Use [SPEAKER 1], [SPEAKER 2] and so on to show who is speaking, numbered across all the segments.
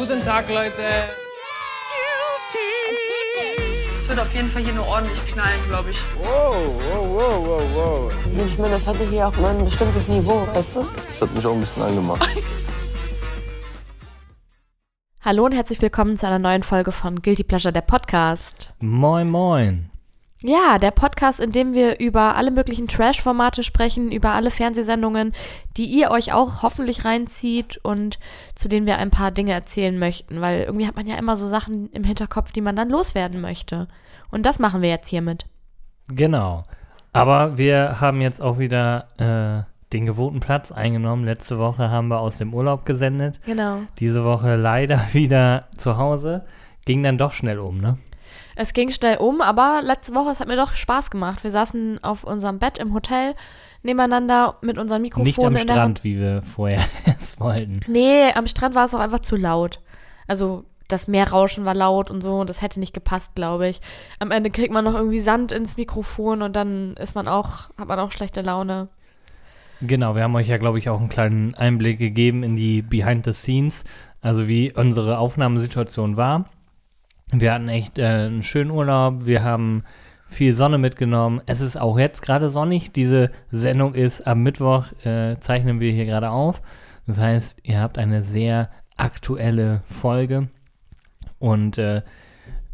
[SPEAKER 1] Guten Tag, Leute.
[SPEAKER 2] Es wird auf jeden Fall hier nur ordentlich knallen, glaube ich.
[SPEAKER 1] Wow, wow, wow, wow, wow.
[SPEAKER 3] Ich meine, das hatte hier auch mal ein bestimmtes Niveau, weißt du?
[SPEAKER 4] Das hat mich auch ein bisschen angemacht.
[SPEAKER 5] Hallo und herzlich willkommen zu einer neuen Folge von Guilty Pleasure, der Podcast.
[SPEAKER 6] Moin, moin.
[SPEAKER 5] Ja, der Podcast, in dem wir über alle möglichen Trash-Formate sprechen, über alle Fernsehsendungen, die ihr euch auch hoffentlich reinzieht und zu denen wir ein paar Dinge erzählen möchten, weil irgendwie hat man ja immer so Sachen im Hinterkopf, die man dann loswerden möchte. Und das machen wir jetzt hiermit.
[SPEAKER 6] Genau. Aber wir haben jetzt auch wieder äh, den gewohnten Platz eingenommen. Letzte Woche haben wir aus dem Urlaub gesendet.
[SPEAKER 5] Genau.
[SPEAKER 6] Diese Woche leider wieder zu Hause. Ging dann doch schnell um, ne?
[SPEAKER 5] Es ging schnell um, aber letzte Woche, es hat mir doch Spaß gemacht. Wir saßen auf unserem Bett im Hotel nebeneinander mit unseren Mikrofonen
[SPEAKER 6] Nicht am. Strand, wie wir vorher es wollten.
[SPEAKER 5] Nee, am Strand war es auch einfach zu laut. Also das Meerrauschen war laut und so, und das hätte nicht gepasst, glaube ich. Am Ende kriegt man noch irgendwie Sand ins Mikrofon und dann ist man auch, hat man auch schlechte Laune.
[SPEAKER 6] Genau, wir haben euch ja, glaube ich, auch einen kleinen Einblick gegeben in die Behind the Scenes, also wie unsere Aufnahmesituation war. Wir hatten echt äh, einen schönen Urlaub, wir haben viel Sonne mitgenommen. Es ist auch jetzt gerade sonnig. Diese Sendung ist am Mittwoch, äh, zeichnen wir hier gerade auf. Das heißt, ihr habt eine sehr aktuelle Folge. Und äh,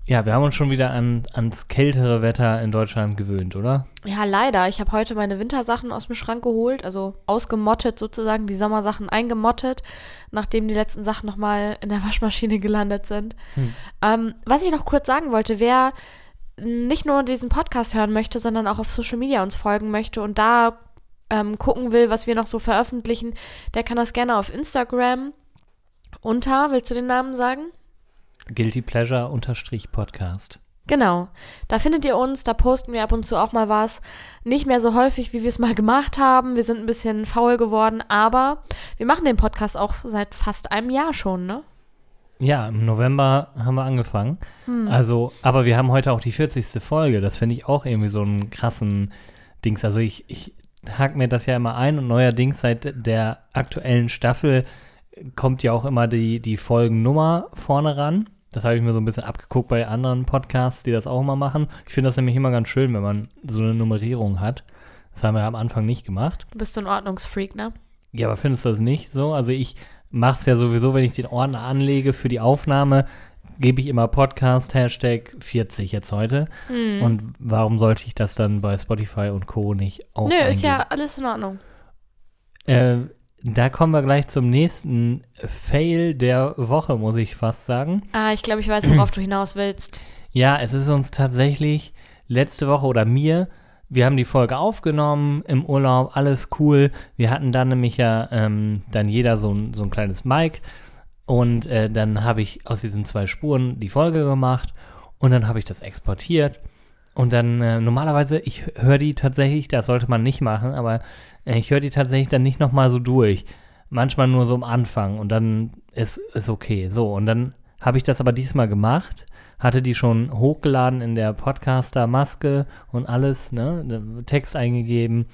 [SPEAKER 6] ja, wir haben uns schon wieder an, ans kältere Wetter in Deutschland gewöhnt, oder?
[SPEAKER 5] Ja, leider. Ich habe heute meine Wintersachen aus dem Schrank geholt, also ausgemottet sozusagen, die Sommersachen eingemottet, nachdem die letzten Sachen nochmal in der Waschmaschine gelandet sind.
[SPEAKER 6] Hm.
[SPEAKER 5] Ähm, was ich noch kurz sagen wollte, wer nicht nur diesen Podcast hören möchte, sondern auch auf Social Media uns folgen möchte und da ähm, gucken will, was wir noch so veröffentlichen, der kann das gerne auf Instagram unter, willst du den Namen sagen?
[SPEAKER 6] Guilty Pleasure unterstrich Podcast.
[SPEAKER 5] Genau. Da findet ihr uns, da posten wir ab und zu auch mal was. Nicht mehr so häufig, wie wir es mal gemacht haben. Wir sind ein bisschen faul geworden, aber wir machen den Podcast auch seit fast einem Jahr schon, ne?
[SPEAKER 6] Ja, im November haben wir angefangen. Also, aber wir haben heute auch die 40. Folge. Das finde ich auch irgendwie so einen krassen Dings. Also ich, ich hake mir das ja immer ein und neuerdings seit der aktuellen Staffel kommt ja auch immer die, die Folgennummer vorne ran. Das habe ich mir so ein bisschen abgeguckt bei anderen Podcasts, die das auch immer machen. Ich finde das nämlich immer ganz schön, wenn man so eine Nummerierung hat. Das haben wir am Anfang nicht gemacht.
[SPEAKER 5] Du bist so ein Ordnungsfreak, ne?
[SPEAKER 6] Ja, aber findest du das nicht so? Also ich mache es ja sowieso, wenn ich den Ordner anlege für die Aufnahme, gebe ich immer Podcast Hashtag 40 jetzt heute.
[SPEAKER 5] Hm.
[SPEAKER 6] Und warum sollte ich das dann bei Spotify und Co. nicht auch
[SPEAKER 5] Nö, ist ja
[SPEAKER 6] eingeben?
[SPEAKER 5] alles in Ordnung.
[SPEAKER 6] Äh, da kommen wir gleich zum nächsten Fail der Woche, muss ich fast sagen.
[SPEAKER 5] Ah, ich glaube, ich weiß, worauf du hinaus willst.
[SPEAKER 6] Ja, es ist uns tatsächlich letzte Woche oder mir, wir haben die Folge aufgenommen im Urlaub, alles cool. Wir hatten dann nämlich ja ähm, dann jeder so ein, so ein kleines Mic und äh, dann habe ich aus diesen zwei Spuren die Folge gemacht und dann habe ich das exportiert und dann äh, normalerweise, ich höre die tatsächlich, das sollte man nicht machen, aber äh, ich höre die tatsächlich dann nicht nochmal so durch. Manchmal nur so am Anfang und dann ist, ist okay. So, und dann habe ich das aber diesmal gemacht, hatte die schon hochgeladen in der Podcaster-Maske und alles, ne, Text eingegeben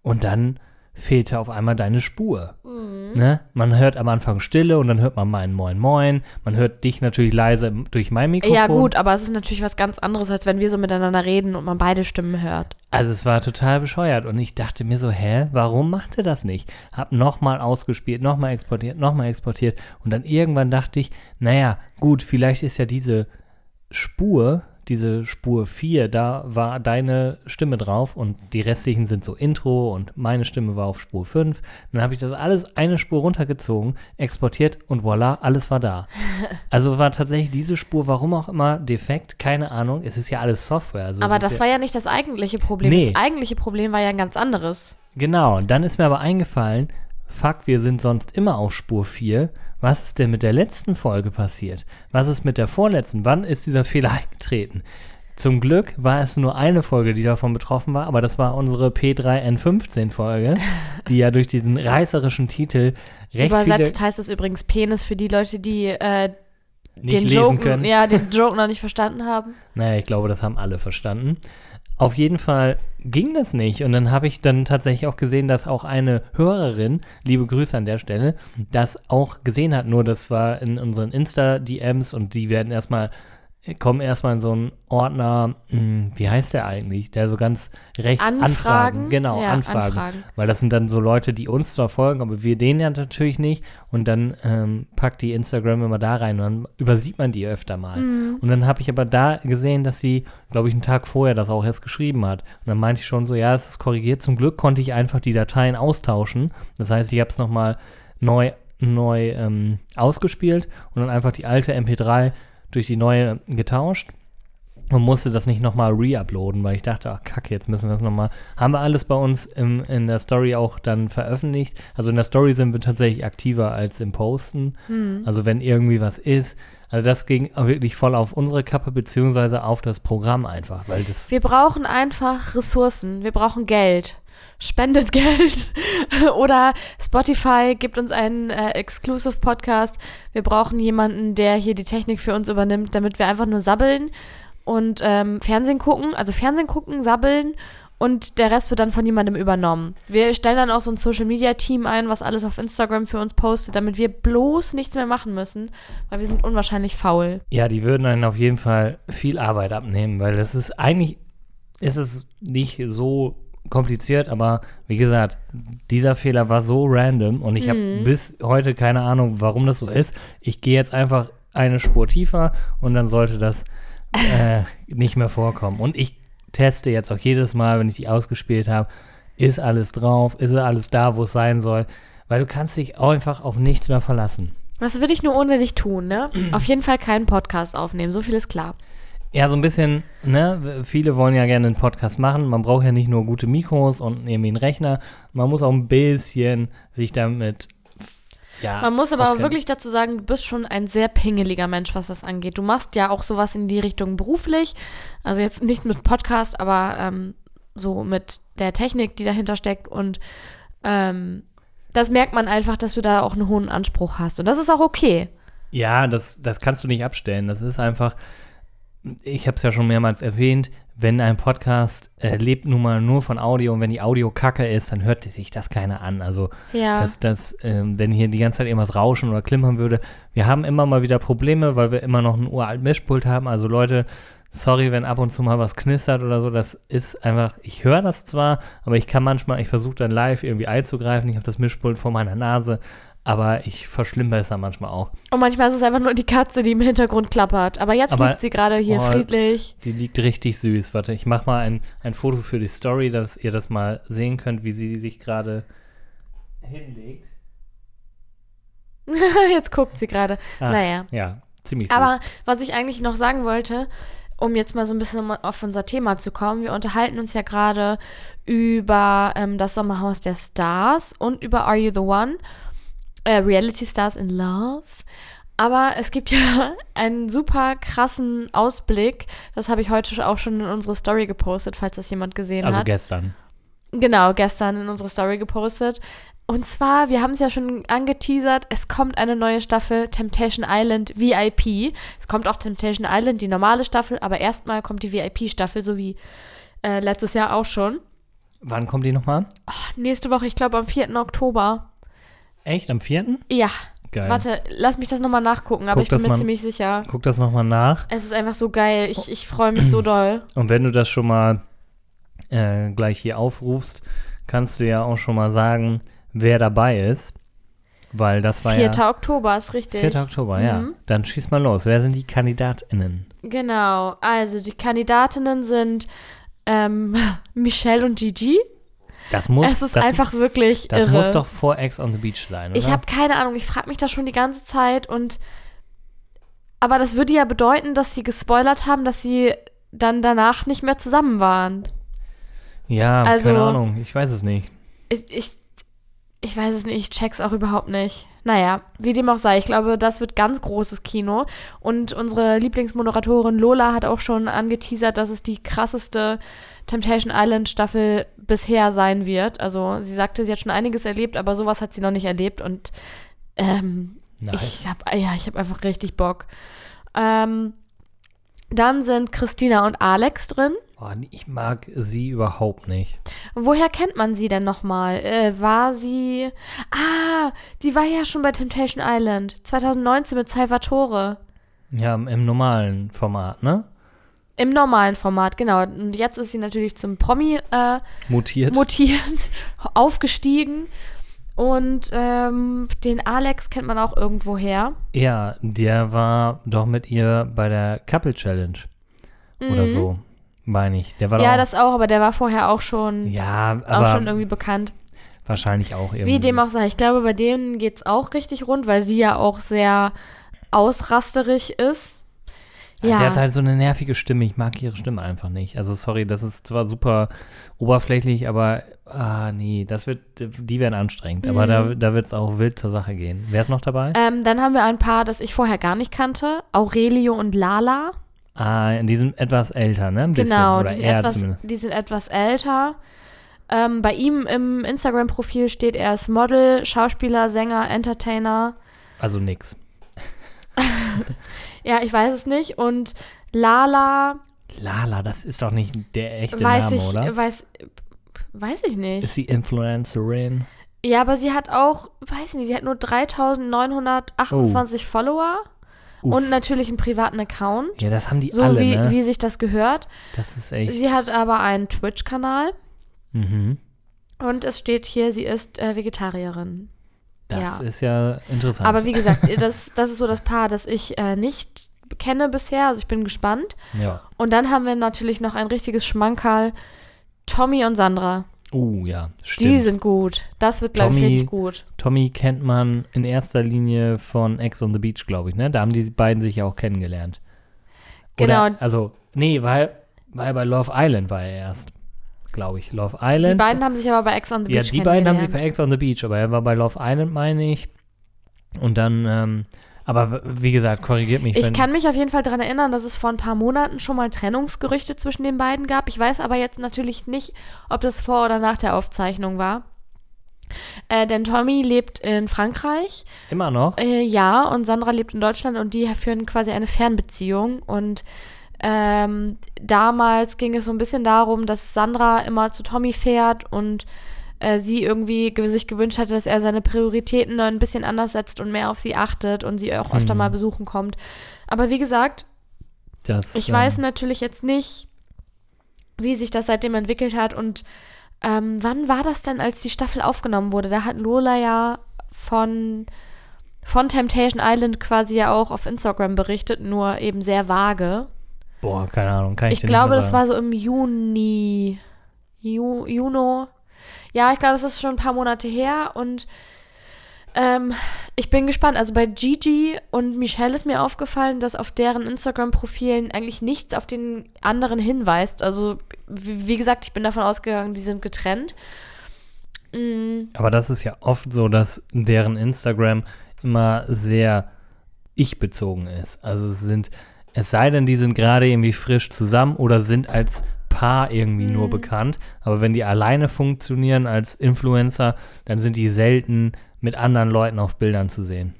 [SPEAKER 6] und dann fehlte auf einmal deine Spur. Ne? Man hört am Anfang Stille und dann hört man meinen Moin Moin. Man hört dich natürlich leise durch mein Mikrofon.
[SPEAKER 5] Ja, gut, aber es ist natürlich was ganz anderes, als wenn wir so miteinander reden und man beide Stimmen hört.
[SPEAKER 6] Also es war total bescheuert und ich dachte mir so, hä, warum macht er das nicht? Hab nochmal ausgespielt, nochmal exportiert, nochmal exportiert und dann irgendwann dachte ich, naja, gut, vielleicht ist ja diese Spur, diese Spur 4, da war deine Stimme drauf und die restlichen sind so Intro und meine Stimme war auf Spur 5. Dann habe ich das alles eine Spur runtergezogen, exportiert und voilà, alles war da. Also war tatsächlich diese Spur, warum auch immer, defekt, keine Ahnung. Es ist ja alles Software. Also
[SPEAKER 5] aber das
[SPEAKER 6] ja
[SPEAKER 5] war ja nicht das eigentliche Problem.
[SPEAKER 6] Nee.
[SPEAKER 5] Das eigentliche Problem war ja ein ganz anderes.
[SPEAKER 6] Genau, dann ist mir aber eingefallen, fuck, wir sind sonst immer auf Spur 4. Was ist denn mit der letzten Folge passiert? Was ist mit der vorletzten? Wann ist dieser Fehler eingetreten? Zum Glück war es nur eine Folge, die davon betroffen war, aber das war unsere P3N15-Folge, die ja durch diesen reißerischen Titel recht
[SPEAKER 5] Übersetzt heißt es übrigens Penis für die Leute, die äh, den Joke, ja, den Joke noch nicht verstanden haben.
[SPEAKER 6] Naja, ich glaube, das haben alle verstanden. Auf jeden Fall ging das nicht. Und dann habe ich dann tatsächlich auch gesehen, dass auch eine Hörerin, liebe Grüße an der Stelle, das auch gesehen hat. Nur das war in unseren Insta-DMs und die werden erstmal, kommen erstmal in so einen Ordner, hm, wie heißt der eigentlich? Der so ganz rechts
[SPEAKER 5] Anfragen.
[SPEAKER 6] Anfragen. Genau,
[SPEAKER 5] Ja,
[SPEAKER 6] Anfragen.
[SPEAKER 5] Anfragen.
[SPEAKER 6] Weil das sind dann so Leute, die uns zwar folgen, aber wir denen ja natürlich nicht. Und dann ähm, packt die Instagram immer da rein und dann übersieht man die öfter mal.
[SPEAKER 5] Mhm.
[SPEAKER 6] Und dann habe ich aber da gesehen, dass sie, glaube ich, einen Tag vorher das auch erst geschrieben hat. Und dann meinte ich schon so, ja, es ist korrigiert. Zum Glück konnte ich einfach die Dateien austauschen. Das heißt, ich habe es nochmal neu, neu ähm, ausgespielt und dann einfach die alte MP3 durch die neue getauscht und musste das nicht nochmal re-uploaden, weil ich dachte, ach kacke, jetzt müssen wir das nochmal. Haben wir alles bei uns im, in der Story auch dann veröffentlicht. Also in der Story sind wir tatsächlich aktiver als im Posten. Also wenn irgendwie was ist. Also das ging wirklich voll auf unsere Kappe, beziehungsweise auf das Programm einfach, weil das.
[SPEAKER 5] Wir brauchen einfach Ressourcen. Wir brauchen Geld. Spendet Geld. Oder Spotify gibt uns einen äh, Exclusive Podcast. Wir brauchen jemanden, der hier die Technik für uns übernimmt, damit wir einfach nur sabbeln und ähm, Fernsehen gucken. Also Fernsehen gucken, sabbeln und der Rest wird dann von jemandem übernommen. Wir stellen dann auch so ein Social Media Team ein, was alles auf Instagram für uns postet, damit wir bloß nichts mehr machen müssen, weil wir sind unwahrscheinlich faul.
[SPEAKER 6] Ja, die würden einen auf jeden Fall viel Arbeit abnehmen, weil das ist eigentlich, ist es nicht so kompliziert, aber wie gesagt, dieser Fehler war so random und ich habe bis heute keine Ahnung, warum das so ist. Ich gehe jetzt einfach eine Spur tiefer und dann sollte das äh, nicht mehr vorkommen. Und ich teste jetzt auch jedes Mal, wenn ich die ausgespielt habe, ist alles drauf, ist alles da, wo es sein soll, weil du kannst dich auch einfach auf nichts mehr verlassen.
[SPEAKER 5] Was würde ich nur ohne dich tun, ne? Auf jeden Fall keinen Podcast aufnehmen, so viel ist klar.
[SPEAKER 6] Ja, so ein bisschen, ne, viele wollen ja gerne einen Podcast machen. Man braucht ja nicht nur gute Mikros und irgendwie einen Rechner. Man muss auch ein bisschen sich damit, ja.
[SPEAKER 5] Man muss aber auch wirklich dazu sagen, du bist schon ein sehr pingeliger Mensch, was das angeht. Du machst ja auch sowas in die Richtung beruflich. Also jetzt nicht mit Podcast, aber ähm, so mit der Technik, die dahinter steckt. Und ähm, das merkt man einfach, dass du da auch einen hohen Anspruch hast. Und das ist auch okay.
[SPEAKER 6] Ja, das, das kannst du nicht abstellen. Das ist einfach, ich habe es ja schon mehrmals erwähnt, wenn ein Podcast äh, lebt nun mal nur von Audio und wenn die Audio kacke ist, dann hört sich das keiner an. Also,
[SPEAKER 5] Ja.
[SPEAKER 6] dass das, ähm, wenn hier die ganze Zeit irgendwas rauschen oder klimpern würde. Wir haben immer mal wieder Probleme, weil wir immer noch ein uralt Mischpult haben. Also Leute, sorry, wenn ab und zu mal was knistert oder so. Das ist einfach, ich höre das zwar, aber ich kann manchmal, ich versuche dann live irgendwie einzugreifen. Ich habe das Mischpult vor meiner Nase, aber ich verschlimmer es dann manchmal auch.
[SPEAKER 5] Und manchmal ist es einfach nur die Katze, die im Hintergrund klappert. Aber jetzt
[SPEAKER 6] Aber-
[SPEAKER 5] liegt sie gerade hier
[SPEAKER 6] Oh,
[SPEAKER 5] friedlich.
[SPEAKER 6] Die liegt richtig süß. Warte, ich mache mal ein, ein Foto für die Story, dass ihr das mal sehen könnt, wie sie sich gerade hinlegt.
[SPEAKER 5] jetzt guckt sie gerade. Naja.
[SPEAKER 6] Ja, ziemlich süß.
[SPEAKER 5] Aber was ich eigentlich noch sagen wollte, um jetzt mal so ein bisschen auf unser Thema zu kommen, wir unterhalten uns ja gerade über ähm, das Sommerhaus der Stars und über Are You the One? Äh, Reality Stars in Love. Aber es gibt ja einen super krassen Ausblick. Das habe ich heute auch schon in unsere Story gepostet, falls das jemand gesehen
[SPEAKER 6] also
[SPEAKER 5] hat.
[SPEAKER 6] gestern.
[SPEAKER 5] Genau, gestern in unsere Story gepostet. Und zwar, wir haben es ja schon angeteasert, es kommt eine neue Staffel Temptation Island VIP. Es kommt auch Temptation Island, die normale Staffel, aber erstmal kommt die VIP-Staffel, so wie äh, letztes Jahr auch schon.
[SPEAKER 6] Wann kommt die nochmal?
[SPEAKER 5] Nächste Woche, ich glaube am 4. Oktober.
[SPEAKER 6] Echt? Am 4.?
[SPEAKER 5] Ja,
[SPEAKER 6] Geil.
[SPEAKER 5] warte, lass mich das nochmal nachgucken, aber
[SPEAKER 6] Guck,
[SPEAKER 5] ich bin mir
[SPEAKER 6] man-
[SPEAKER 5] ziemlich sicher.
[SPEAKER 6] Guck das nochmal nach.
[SPEAKER 5] Es ist einfach so geil. Ich, ich freue mich so doll.
[SPEAKER 6] Und wenn du das schon mal äh, gleich hier aufrufst, kannst du ja auch schon mal sagen, wer dabei ist. Weil das war
[SPEAKER 5] 4.
[SPEAKER 6] ja.
[SPEAKER 5] Oktober ist richtig.
[SPEAKER 6] 4. Oktober, ja.
[SPEAKER 5] Mhm.
[SPEAKER 6] Dann schieß mal los. Wer sind die KandidatInnen?
[SPEAKER 5] Genau, also die Kandidatinnen sind ähm, Michelle und Gigi.
[SPEAKER 6] Das muss,
[SPEAKER 5] es ist
[SPEAKER 6] das,
[SPEAKER 5] einfach wirklich
[SPEAKER 6] das
[SPEAKER 5] irre.
[SPEAKER 6] muss doch vor Ex on the Beach sein, oder?
[SPEAKER 5] ich habe keine Ahnung, ich frage mich das schon die ganze Zeit und aber das würde ja bedeuten, dass sie gespoilert haben, dass sie dann danach nicht mehr zusammen waren.
[SPEAKER 6] ja,
[SPEAKER 5] also-
[SPEAKER 6] keine Ahnung. Ich weiß es nicht.
[SPEAKER 5] Ich, ich, ich weiß es nicht, ich check's auch überhaupt nicht. Naja, wie dem auch sei, ich glaube, das wird ganz großes Kino. Und unsere Lieblingsmoderatorin Lola hat auch schon angeteasert, dass es die krasseste Temptation Island Staffel bisher sein wird. Also sie sagte, sie hat schon einiges erlebt, aber sowas hat sie noch nicht erlebt. Und ähm,
[SPEAKER 6] Nice.
[SPEAKER 5] ich habe ja, ich habe einfach richtig Bock. Ähm, dann sind Christina und Alex drin.
[SPEAKER 6] Oh, ich mag sie überhaupt nicht.
[SPEAKER 5] Woher kennt man sie denn nochmal? Äh, war sie. Ah, die war ja schon bei Temptation Island 2019 mit Salvatore.
[SPEAKER 6] Ja, im, im normalen Format, ne?
[SPEAKER 5] Im normalen Format, genau. Und jetzt ist sie natürlich zum Promi äh,
[SPEAKER 6] Mutiert.
[SPEAKER 5] mutiert, aufgestiegen. Und ähm, den Alex kennt man auch irgendwo her.
[SPEAKER 6] ja, der war doch mit ihr bei der Couple Challenge. Oder
[SPEAKER 5] Mhm.
[SPEAKER 6] so, meine ich. Der war
[SPEAKER 5] Ja,
[SPEAKER 6] doch
[SPEAKER 5] das auch, aber der war vorher auch schon,
[SPEAKER 6] ja,
[SPEAKER 5] auch schon irgendwie bekannt.
[SPEAKER 6] wahrscheinlich auch irgendwie.
[SPEAKER 5] Wie dem auch sei, ich glaube, bei denen geht es auch richtig rund, weil sie ja auch sehr ausrasterig ist.
[SPEAKER 6] Ja.
[SPEAKER 5] Ja,
[SPEAKER 6] Sie hat halt so eine nervige Stimme. Ich mag ihre Stimme einfach nicht. Also sorry, das ist zwar super oberflächlich, aber ah, nee, das wird, die werden anstrengend. Aber da, da wird es auch wild zur Sache gehen. Wer ist noch dabei?
[SPEAKER 5] Mhm. ähm, dann haben wir ein paar, das ich vorher gar nicht kannte. Aurelio und Lala.
[SPEAKER 6] ah, die sind etwas älter, ne? Ein bisschen.
[SPEAKER 5] genau,
[SPEAKER 6] Oder
[SPEAKER 5] die sind, etwas,
[SPEAKER 6] zumindest.
[SPEAKER 5] die sind etwas älter. Ähm, bei ihm im Instagram-Profil steht, er ist Model, Schauspieler, Sänger, Entertainer.
[SPEAKER 6] Also nix.
[SPEAKER 5] Ja, ich weiß es nicht. Und Lala,
[SPEAKER 6] Lala, das ist doch nicht der echte
[SPEAKER 5] weiß
[SPEAKER 6] Name,
[SPEAKER 5] ich,
[SPEAKER 6] oder?
[SPEAKER 5] weiß, weiß ich nicht.
[SPEAKER 6] Ist sie Influencerin?
[SPEAKER 5] Ja, aber sie hat auch, weiß nicht, sie hat nur 3928 Follower
[SPEAKER 6] Oh. Uff.
[SPEAKER 5] und natürlich einen privaten Account.
[SPEAKER 6] Ja, das haben die
[SPEAKER 5] So
[SPEAKER 6] alle,
[SPEAKER 5] wie,
[SPEAKER 6] ne?
[SPEAKER 5] wie sich das gehört.
[SPEAKER 6] das ist echt.
[SPEAKER 5] Sie hat aber einen Twitch-Kanal
[SPEAKER 6] mhm.
[SPEAKER 5] und es steht hier, sie ist äh, Vegetarierin.
[SPEAKER 6] Das
[SPEAKER 5] Ja.
[SPEAKER 6] ist ja interessant.
[SPEAKER 5] Aber wie gesagt, das, das ist so das Paar, das ich äh, nicht kenne bisher. Also ich bin gespannt.
[SPEAKER 6] ja.
[SPEAKER 5] Und dann haben wir natürlich noch ein richtiges Schmankerl. Tommy und Sandra.
[SPEAKER 6] Oh, ja, stimmt.
[SPEAKER 5] Die sind gut. Das wird, glaube ich, richtig gut.
[SPEAKER 6] Tommy kennt man in erster Linie von Ex on the Beach, glaube ich, ne? Da haben die beiden sich ja auch kennengelernt. Oder,
[SPEAKER 5] Genau.
[SPEAKER 6] also, nee, weil, weil bei Love Island war er erst, glaube ich. Love
[SPEAKER 5] Die
[SPEAKER 6] Island.
[SPEAKER 5] beiden haben sich aber bei Ex on the
[SPEAKER 6] ja,
[SPEAKER 5] Beach
[SPEAKER 6] die beiden haben sich bei Ex on the Beach, aber er war bei Love Island, meine ich. Und dann, ähm, aber wie gesagt, korrigiert mich,
[SPEAKER 5] Ich kann mich auf jeden Fall daran erinnern, dass es vor ein paar Monaten schon mal Trennungsgerüchte zwischen den beiden gab. Ich weiß aber jetzt natürlich nicht, ob das vor oder nach der Aufzeichnung war. Äh, denn Tommy lebt in Frankreich,
[SPEAKER 6] immer noch.
[SPEAKER 5] äh, ja, und Sandra lebt in Deutschland und die führen quasi eine Fernbeziehung. Und ähm, damals ging es so ein bisschen darum, dass Sandra immer zu Tommy fährt und äh, sie irgendwie ge sich gewünscht hatte, dass er seine Prioritäten ein bisschen anders setzt und mehr auf sie achtet und sie auch öfter
[SPEAKER 6] Mhm.
[SPEAKER 5] mal besuchen kommt. Aber wie gesagt,
[SPEAKER 6] Das,
[SPEAKER 5] ich
[SPEAKER 6] ähm,
[SPEAKER 5] weiß natürlich jetzt nicht, wie sich das seitdem entwickelt hat und ähm, wann war das denn, als die Staffel aufgenommen wurde? Da hat Lola ja von, von Temptation Island quasi ja auch auf Instagram berichtet, nur eben sehr vage.
[SPEAKER 6] Boah, keine Ahnung, kann ich,
[SPEAKER 5] Ich
[SPEAKER 6] dir
[SPEAKER 5] glaube,
[SPEAKER 6] nicht mehr
[SPEAKER 5] das
[SPEAKER 6] sagen.
[SPEAKER 5] war so im Juni, Ju, Juno. Ja, ich glaube, es ist schon ein paar Monate her und ähm, ich bin gespannt. Also bei Gigi und Michelle ist mir aufgefallen, dass auf deren Instagram-Profilen eigentlich nichts auf den anderen hinweist. Also, wie, wie gesagt, ich bin davon ausgegangen, die sind getrennt. Mm,
[SPEAKER 6] Aber das ist ja oft so, dass deren Instagram immer sehr ich-bezogen ist. Also es sind, es sei denn, die sind gerade irgendwie frisch zusammen oder sind als Paar irgendwie nur
[SPEAKER 5] Mhm.
[SPEAKER 6] bekannt. Aber wenn die alleine funktionieren als Influencer, dann sind die selten mit anderen Leuten auf Bildern zu sehen.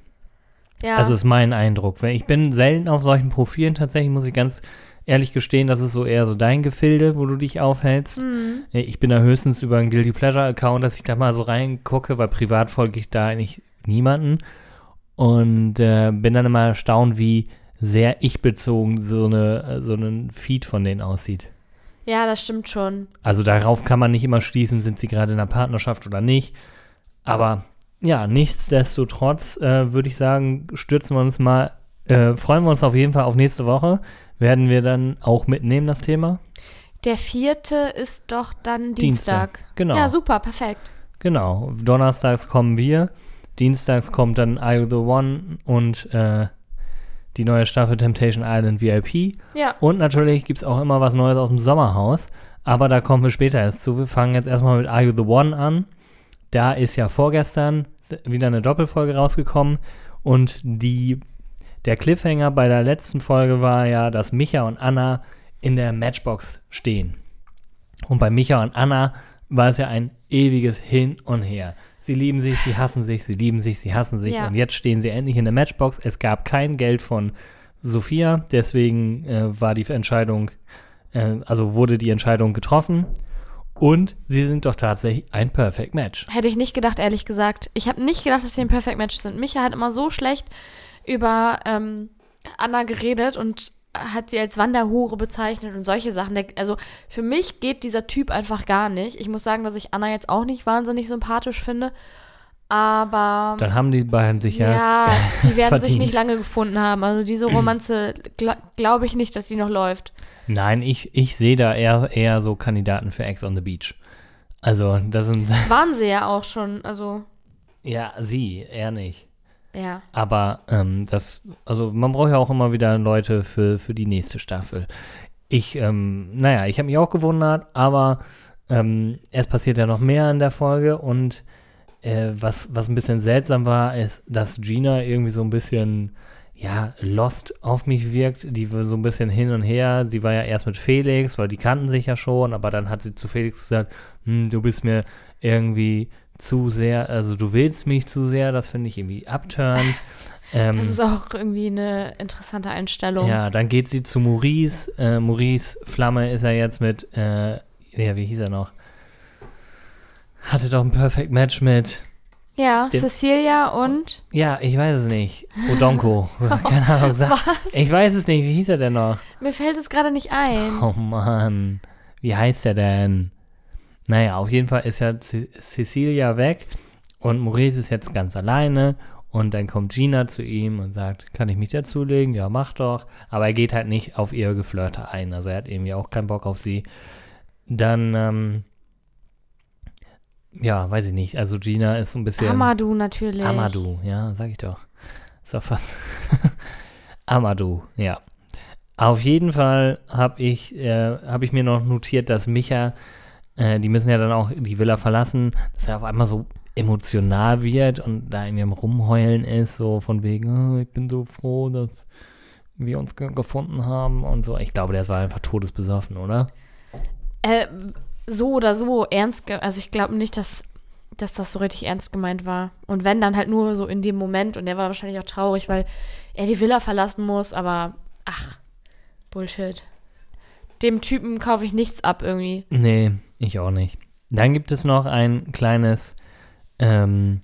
[SPEAKER 5] ja.
[SPEAKER 6] Also ist mein Eindruck. Ich bin selten auf solchen Profilen tatsächlich, muss ich ganz ehrlich gestehen, das ist so eher so dein Gefilde, wo du dich aufhältst.
[SPEAKER 5] Mhm.
[SPEAKER 6] Ja, Ich bin da höchstens über einen Guilty Pleasure Account, dass ich da mal so reingucke, weil privat folge ich da eigentlich niemanden. Und äh, bin dann immer erstaunt, wie sehr ich-bezogen so, eine, so ein Feed von denen aussieht.
[SPEAKER 5] ja, das stimmt schon.
[SPEAKER 6] Also darauf kann man nicht immer schließen, sind sie gerade in einer Partnerschaft oder nicht. Aber ja, nichtsdestotrotz äh, würde ich sagen, stürzen wir uns mal, äh, freuen wir uns auf jeden Fall auf nächste Woche. Werden wir dann auch mitnehmen, das Thema?
[SPEAKER 5] Der vierte ist doch dann
[SPEAKER 6] Dienstag,
[SPEAKER 5] Dienstag.
[SPEAKER 6] genau.
[SPEAKER 5] Ja, super, perfekt.
[SPEAKER 6] Genau, donnerstags kommen wir, dienstags kommt dann I The One und äh, die neue Staffel Temptation Island VIP.
[SPEAKER 5] Ja.
[SPEAKER 6] Und natürlich gibt es auch immer was Neues aus dem Sommerhaus, aber da kommen wir später erst zu. Wir fangen jetzt erstmal mit Are You The One an. Da ist ja vorgestern wieder eine Doppelfolge rausgekommen und die, der Cliffhanger bei der letzten Folge war ja, dass Micha und Anna in der Matchbox stehen. Und bei Micha und Anna war es ja ein ewiges Hin und Her. Sie lieben sich, sie hassen sich, sie lieben sich, sie hassen sich.
[SPEAKER 5] Ja.
[SPEAKER 6] Und jetzt stehen sie endlich in der Matchbox. Es gab kein Geld von Sophia, deswegen äh, war die Entscheidung äh, also wurde die Entscheidung getroffen und sie sind doch tatsächlich ein Perfect Match.
[SPEAKER 5] Hätte ich nicht gedacht, ehrlich gesagt. Ich habe nicht gedacht, dass sie ein Perfect Match sind. Micha hat immer so schlecht über ähm, Anna geredet und hat sie als Wanderhure bezeichnet und solche Sachen. Also für mich geht dieser Typ einfach gar nicht. Ich muss sagen, dass ich Anna jetzt auch nicht wahnsinnig sympathisch finde. Aber
[SPEAKER 6] Dann haben die beiden sich ja,
[SPEAKER 5] ja, die werden sich
[SPEAKER 6] verdient.
[SPEAKER 5] nicht lange gefunden haben. Also diese Romanze gl glaube ich nicht, dass die noch läuft.
[SPEAKER 6] Nein, ich, ich sehe da eher, eher so Kandidaten für Ex on the Beach. Also, das sind,
[SPEAKER 5] Waren sie ja auch schon. Also
[SPEAKER 6] ja, sie, er nicht.
[SPEAKER 5] Ja.
[SPEAKER 6] Aber ähm, das, also man braucht ja auch immer wieder Leute für, für die nächste Staffel. Ich, ähm, naja, ich habe mich auch gewundert, aber ähm, es passiert ja noch mehr in der Folge und äh, was, was ein bisschen seltsam war, ist, dass Gina irgendwie so ein bisschen, ja, lost auf mich wirkt. Die so ein bisschen hin und her. Sie war ja erst mit Felix, weil die kannten sich ja schon, aber dann hat sie zu Felix gesagt, hm, du bist mir irgendwie zu sehr, also du willst mich zu sehr, das finde ich irgendwie abturnt. Ähm,
[SPEAKER 5] Das ist auch irgendwie eine interessante Einstellung.
[SPEAKER 6] ja, dann geht sie zu Maurice. Äh, Maurice Flamme ist ja jetzt mit, äh, ja, wie hieß er noch? Hatte doch ein Perfect Match mit,
[SPEAKER 5] Ja,
[SPEAKER 6] Den-
[SPEAKER 5] Cecilia und
[SPEAKER 6] ja, ich weiß es nicht, Odonko. Keine Ahnung. Sag, ich weiß es nicht, wie hieß er denn noch?
[SPEAKER 5] mir fällt es gerade nicht ein.
[SPEAKER 6] Oh Mann, wie heißt er denn? Naja, auf jeden Fall ist ja Ce- Cecilia weg und Maurice ist jetzt ganz alleine und dann kommt Gina zu ihm und sagt, kann ich mich dazulegen? Ja, mach doch. Aber er geht halt nicht auf ihr Geflirte ein, also er hat irgendwie auch keinen Bock auf sie. Dann, ähm, ja, weiß ich nicht, also Gina ist so ein bisschen...
[SPEAKER 5] Amadou natürlich.
[SPEAKER 6] Amadou, ja, sag ich doch. Ist doch fast. Amadou, ja. Auf jeden Fall habe ich, äh, hab ich mir noch notiert, dass Micha, äh, die müssen ja dann auch die Villa verlassen, dass er auf einmal so emotional wird und da irgendwie am Rumheulen ist, so von wegen, oh, ich bin so froh, dass wir uns ge gefunden haben und so. Ich glaube, der war einfach todesbesoffen, oder?
[SPEAKER 5] Äh, so oder so ernst, also ich glaube nicht, dass, dass das so richtig ernst gemeint war. Und wenn, dann halt nur so in dem Moment. Und der war wahrscheinlich auch traurig, weil er die Villa verlassen muss, aber ach, Bullshit. Dem Typen kaufe ich nichts ab irgendwie.
[SPEAKER 6] Nee, ich auch nicht. Dann gibt es noch ein kleines ähm,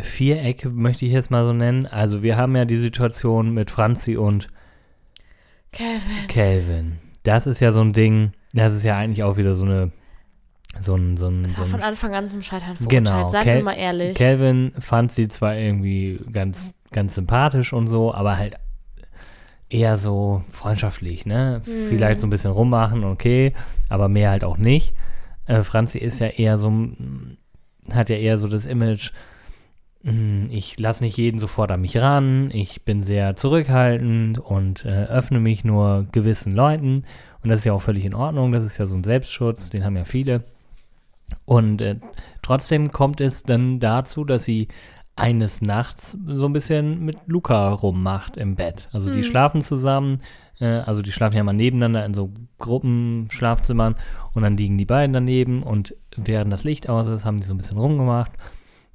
[SPEAKER 6] Viereck, möchte ich jetzt mal so nennen. Also wir haben ja die Situation mit Franzi und
[SPEAKER 5] Kevin.
[SPEAKER 6] Calvin. Das ist ja so ein Ding, das ist ja eigentlich auch wieder so eine so ein, so ein,
[SPEAKER 5] Das war
[SPEAKER 6] so
[SPEAKER 5] von
[SPEAKER 6] ein
[SPEAKER 5] Anfang an zum Scheitern
[SPEAKER 6] Genau,
[SPEAKER 5] verurteilt. Seien
[SPEAKER 6] Cal-
[SPEAKER 5] wir mal ehrlich.
[SPEAKER 6] Calvin fand sie zwar irgendwie ganz, ganz sympathisch und so, aber halt eher so freundschaftlich, ne?
[SPEAKER 5] Hm.
[SPEAKER 6] Vielleicht so ein bisschen rummachen, okay, aber mehr halt auch nicht. Äh, Franzi ist ja eher so, mm, hat ja eher so das Image, mm, ich lasse nicht jeden sofort an mich ran, ich bin sehr zurückhaltend und äh, öffne mich nur gewissen Leuten. Und das ist ja auch völlig in Ordnung, das ist ja so ein Selbstschutz, den haben ja viele. Und äh, trotzdem kommt es dann dazu, dass sie eines Nachts so ein bisschen mit Luca rummacht im Bett. Also die
[SPEAKER 5] Hm.
[SPEAKER 6] schlafen zusammen, äh, also die schlafen ja mal nebeneinander in so Gruppenschlafzimmern und dann liegen die beiden daneben und während das Licht aus ist, haben die so ein bisschen rumgemacht.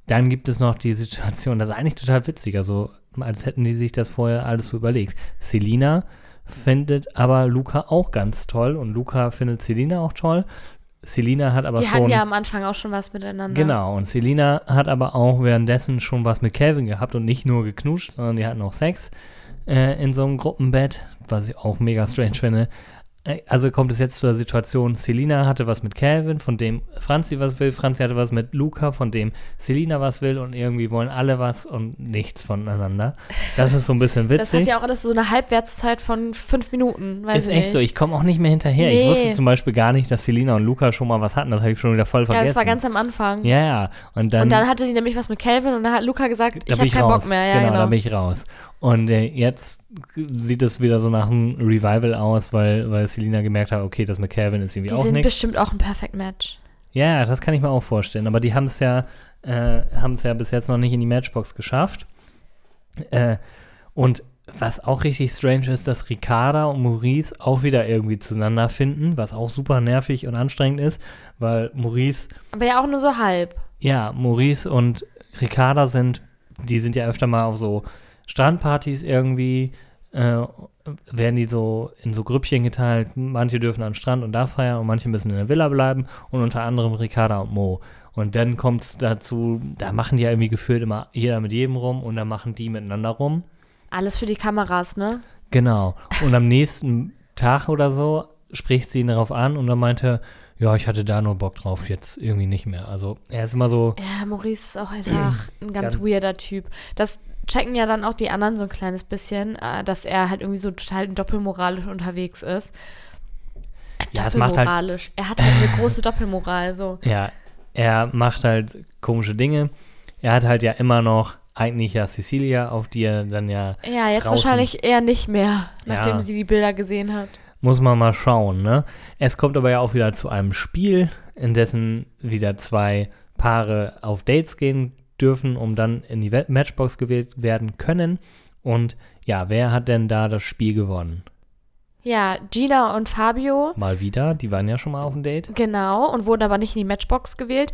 [SPEAKER 6] Dann gibt es noch die Situation, das ist eigentlich total witzig, also als hätten die sich das vorher alles so überlegt. Selina findet aber Luca auch ganz toll und Luca findet Selina auch toll. Selina hat aber
[SPEAKER 5] Die
[SPEAKER 6] schon
[SPEAKER 5] hatten ja am Anfang auch schon was miteinander.
[SPEAKER 6] Genau, und Selina hat aber auch währenddessen schon was mit Calvin gehabt und nicht nur geknutscht, sondern die hatten auch Sex äh, in so einem Gruppenbett, was ich auch mega strange finde. Äh, Also kommt es jetzt zur Situation, Selina hatte was mit Calvin, von dem Franzi was will, Franzi hatte was mit Luca, von dem Selina was will und irgendwie wollen alle was und nichts voneinander. Das ist so ein bisschen witzig.
[SPEAKER 5] Das hat ja auch alles so eine Halbwertszeit von fünf Minuten.
[SPEAKER 6] Ist
[SPEAKER 5] ich
[SPEAKER 6] echt
[SPEAKER 5] nicht.
[SPEAKER 6] so, ich komme auch nicht mehr hinterher. Ich
[SPEAKER 5] Nee.
[SPEAKER 6] wusste zum Beispiel gar nicht, dass Selina und Luca schon mal was hatten. Das habe ich schon wieder voll
[SPEAKER 5] ja,
[SPEAKER 6] vergessen.
[SPEAKER 5] das war ganz am Anfang.
[SPEAKER 6] ja, ja. Und dann,
[SPEAKER 5] und dann hatte sie nämlich was mit Calvin und dann hat Luca gesagt, ich habe
[SPEAKER 6] ich
[SPEAKER 5] keinen
[SPEAKER 6] raus.
[SPEAKER 5] Bock mehr. Ja,
[SPEAKER 6] genau,
[SPEAKER 5] genau.
[SPEAKER 6] da bin ich raus. Und äh, jetzt sieht es wieder so nach einem Revival aus, weil, weil Selina gemerkt hat, okay, das mit Calvin ist irgendwie
[SPEAKER 5] die
[SPEAKER 6] auch
[SPEAKER 5] sind
[SPEAKER 6] nichts.
[SPEAKER 5] bestimmt auch ein Perfect Match.
[SPEAKER 6] Ja, das kann ich mir auch vorstellen. Aber die haben es ja, äh, haben es ja bis jetzt noch nicht in die Matchbox geschafft. Äh, und was auch richtig strange ist, dass Ricarda und Maurice auch wieder irgendwie zueinander finden, was auch super nervig und anstrengend ist, weil Maurice
[SPEAKER 5] Aber ja auch nur so halb.
[SPEAKER 6] ja, Maurice und Ricarda sind, die sind ja öfter mal auf so Strandpartys irgendwie, äh, werden die so in so Grüppchen geteilt. Manche dürfen an den Strand und da feiern und manche müssen in der Villa bleiben und unter anderem Ricarda und Mo. Und dann kommt es dazu, da machen die ja irgendwie gefühlt immer jeder mit jedem rum und dann machen die miteinander rum.
[SPEAKER 5] Alles für die Kameras, ne?
[SPEAKER 6] Genau. Und am nächsten Tag oder so spricht sie ihn darauf an und dann meinte, ja, ich hatte da nur Bock drauf, jetzt irgendwie nicht mehr. Also er ist immer so,
[SPEAKER 5] Ja, Maurice ist auch einfach ein ganz,
[SPEAKER 6] Ganz-
[SPEAKER 5] weirder Typ. Das checken ja dann auch die anderen so ein kleines bisschen, äh, dass er halt irgendwie so total doppelmoralisch unterwegs ist.
[SPEAKER 6] ja, es macht halt,
[SPEAKER 5] Doppelmoralisch. Er hat halt eine große Doppelmoral, so.
[SPEAKER 6] ja, er macht halt komische Dinge. Er hat halt ja immer noch eigentlich ja Cecilia, auf die er dann ja,
[SPEAKER 5] Ja, jetzt
[SPEAKER 6] Draußen.
[SPEAKER 5] wahrscheinlich eher nicht mehr, nachdem
[SPEAKER 6] Ja.
[SPEAKER 5] sie die Bilder gesehen hat.
[SPEAKER 6] muss man mal schauen, ne? Es kommt aber ja auch wieder zu einem Spiel, in dessen wieder zwei Paare auf Dates gehen dürfen, um dann in die Matchbox gewählt werden können. Und ja, wer hat denn da das Spiel gewonnen?
[SPEAKER 5] Ja, Gina und Fabio,
[SPEAKER 6] Mal wieder, die waren ja schon mal auf dem Date.
[SPEAKER 5] genau, und wurden aber nicht in die Matchbox gewählt.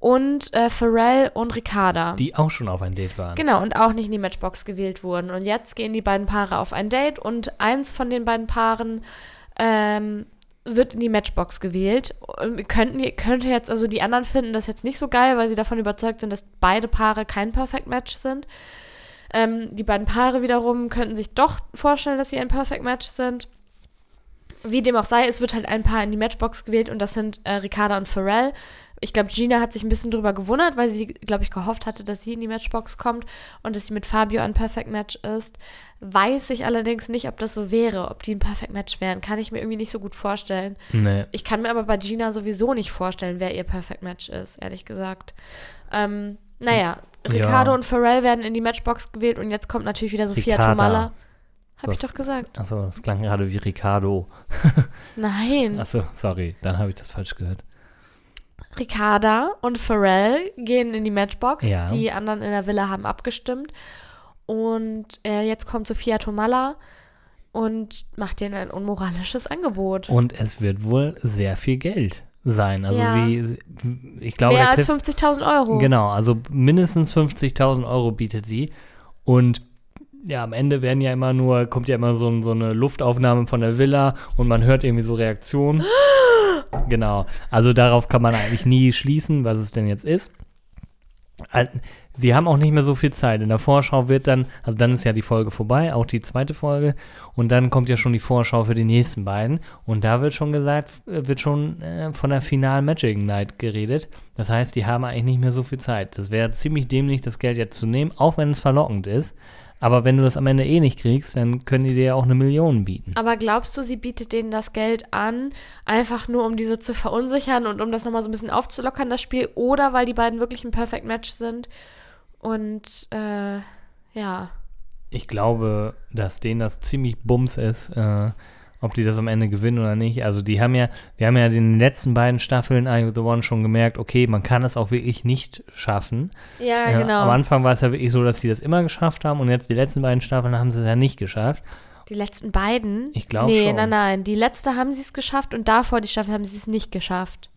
[SPEAKER 5] Und äh, Pharrell und Ricarda.
[SPEAKER 6] Die auch schon auf ein Date waren.
[SPEAKER 5] Genau, und auch nicht in die Matchbox gewählt wurden. Und jetzt gehen die beiden Paare auf ein Date und eins von den beiden Paaren ähm, wird in die Matchbox gewählt. Könnten, könnte jetzt, also die anderen finden das jetzt nicht so geil, weil sie davon überzeugt sind, dass beide Paare kein Perfect Match sind. Ähm, die beiden Paare wiederum könnten sich doch vorstellen, dass sie ein Perfect Match sind. Wie dem auch sei, es wird halt ein Paar in die Matchbox gewählt und das sind äh, Ricarda und Pharrell. Ich glaube, Gina hat sich ein bisschen drüber gewundert, weil sie, glaube ich, gehofft hatte, dass sie in die Matchbox kommt und dass sie mit Fabio ein Perfect Match ist. Weiß ich allerdings nicht, ob das so wäre, ob die ein Perfect Match wären. Kann ich mir irgendwie nicht so gut vorstellen.
[SPEAKER 6] Nee.
[SPEAKER 5] Ich kann mir aber bei Gina sowieso nicht vorstellen, wer ihr Perfect Match ist, ehrlich gesagt. Ähm, naja, Ricardo
[SPEAKER 6] Ja.
[SPEAKER 5] und Pharrell werden in die Matchbox gewählt und jetzt kommt natürlich wieder Sophia
[SPEAKER 6] Ricarda.
[SPEAKER 5] Tomalla. Hab ich doch gesagt.
[SPEAKER 6] Achso, das klang gerade wie Ricardo.
[SPEAKER 5] Nein.
[SPEAKER 6] Achso, sorry, dann habe ich das falsch gehört.
[SPEAKER 5] Ricarda und Pharrell gehen in die Matchbox.
[SPEAKER 6] Ja.
[SPEAKER 5] Die anderen in der Villa haben abgestimmt. Und äh, jetzt kommt Sophia Tomalla und macht denen ein unmoralisches Angebot.
[SPEAKER 6] Und es wird wohl sehr viel Geld sein. Also
[SPEAKER 5] Ja.
[SPEAKER 6] sie, sie, ich glaube,
[SPEAKER 5] Mehr als
[SPEAKER 6] Cliff,
[SPEAKER 5] 50.000 Euro.
[SPEAKER 6] Genau, also mindestens 50.000 Euro bietet sie. Und ja, am Ende werden ja immer nur, kommt ja immer so, so eine Luftaufnahme von der Villa und man hört irgendwie so Reaktionen. genau, also darauf kann man eigentlich nie schließen, was es denn jetzt ist. Sie haben auch nicht mehr so viel Zeit. In der Vorschau wird dann, also dann ist ja die Folge vorbei, auch die zweite Folge. Und dann kommt ja schon die Vorschau für die nächsten beiden. Und da wird schon gesagt, wird schon äh, von der finalen Magic Night geredet. Das heißt, die haben eigentlich nicht mehr so viel Zeit. Das wäre ziemlich dämlich, das Geld jetzt zu nehmen, auch wenn es verlockend ist. Aber wenn du das am Ende eh nicht kriegst, dann können die dir ja auch eine Million bieten.
[SPEAKER 5] Aber glaubst du, sie bietet denen das Geld an, einfach nur um diese zu verunsichern und um das nochmal so ein bisschen aufzulockern, das Spiel? Oder weil die beiden wirklich ein Perfect Match sind? Und äh, ja.
[SPEAKER 6] Ich glaube, dass denen das ziemlich bums ist, äh, ob die das am Ende gewinnen oder nicht. Also die haben ja, wir haben ja in den letzten beiden Staffeln I The One schon gemerkt, okay, man kann es auch wirklich nicht schaffen.
[SPEAKER 5] Ja,
[SPEAKER 6] Ja,
[SPEAKER 5] genau.
[SPEAKER 6] Am Anfang war es ja wirklich so, dass sie das immer geschafft haben und jetzt die letzten beiden Staffeln haben sie es ja nicht geschafft.
[SPEAKER 5] Die letzten beiden?
[SPEAKER 6] Ich glaube
[SPEAKER 5] Nee,
[SPEAKER 6] schon.
[SPEAKER 5] nein, nein. Die letzte haben sie es geschafft und davor die Staffel haben sie es nicht geschafft.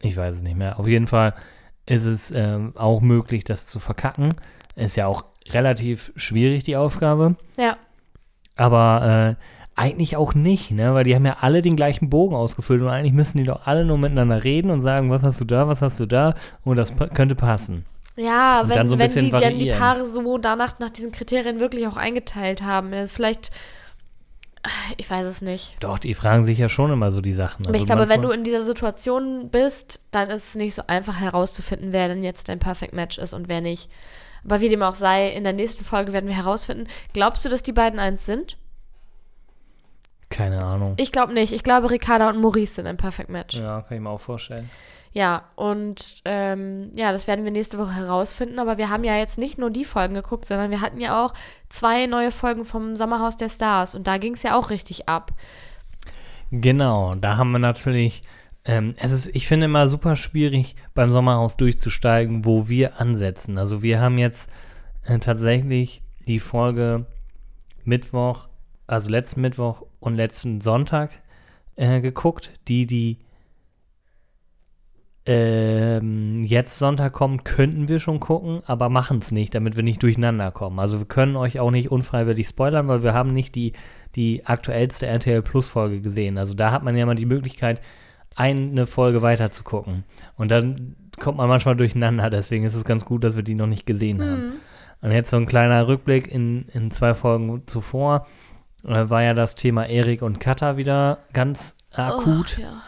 [SPEAKER 6] Ich weiß es nicht mehr. Auf jeden Fall ist es ähm, auch möglich, das zu verkacken. Ist ja auch relativ schwierig, die Aufgabe.
[SPEAKER 5] Ja.
[SPEAKER 6] Aber äh, eigentlich auch nicht, ne? Weil die haben ja alle den gleichen Bogen ausgefüllt und eigentlich müssen die doch alle nur miteinander reden und sagen, was hast du da, was hast du da und das könnte passen.
[SPEAKER 5] Ja,
[SPEAKER 6] Und
[SPEAKER 5] wenn,
[SPEAKER 6] so
[SPEAKER 5] wenn die dann die. Paare so danach nach diesen Kriterien wirklich auch eingeteilt haben. Vielleicht, ich weiß es nicht.
[SPEAKER 6] Doch, die fragen sich ja schon immer so die Sachen.
[SPEAKER 5] Aber
[SPEAKER 6] Also
[SPEAKER 5] ich glaube, wenn du in dieser Situation bist, dann ist es nicht so einfach herauszufinden, wer denn jetzt dein Perfect Match ist und wer nicht. Aber wie dem auch sei, in der nächsten Folge werden wir herausfinden. Glaubst du, dass die beiden eins sind?
[SPEAKER 6] Keine Ahnung.
[SPEAKER 5] Ich glaube nicht. Ich glaube, Ricarda und Maurice sind ein Perfect Match. Ja,
[SPEAKER 6] Ja, kann ich mir auch vorstellen.
[SPEAKER 5] und ähm, ja, das werden wir nächste Woche herausfinden. Aber wir haben ja jetzt nicht nur die Folgen geguckt, sondern wir hatten ja auch zwei neue Folgen vom Sommerhaus der Stars. Und da ging es ja auch richtig ab.
[SPEAKER 6] Genau, da haben wir natürlich. Ähm, es ist, ich finde immer super schwierig, beim Sommerhaus durchzusteigen, wo wir ansetzen. Also wir haben jetzt äh, tatsächlich die Folge Mittwoch, also letzten Mittwoch und letzten Sonntag äh, geguckt, die die ähm, jetzt Sonntag kommt, könnten wir schon gucken, aber machen es nicht, damit wir nicht durcheinander kommen. Also wir können euch auch nicht unfreiwillig spoilern, weil wir haben nicht die, die aktuellste RTL Plus Folge gesehen. Also da hat man ja mal die Möglichkeit, eine Folge weiter zu gucken. Und dann kommt man manchmal durcheinander, deswegen ist es ganz gut, dass wir die noch nicht gesehen haben. Und jetzt so ein kleiner Rückblick in, in zwei Folgen zuvor. War ja das Thema Erik und Katha wieder ganz akut.
[SPEAKER 5] Och, ja.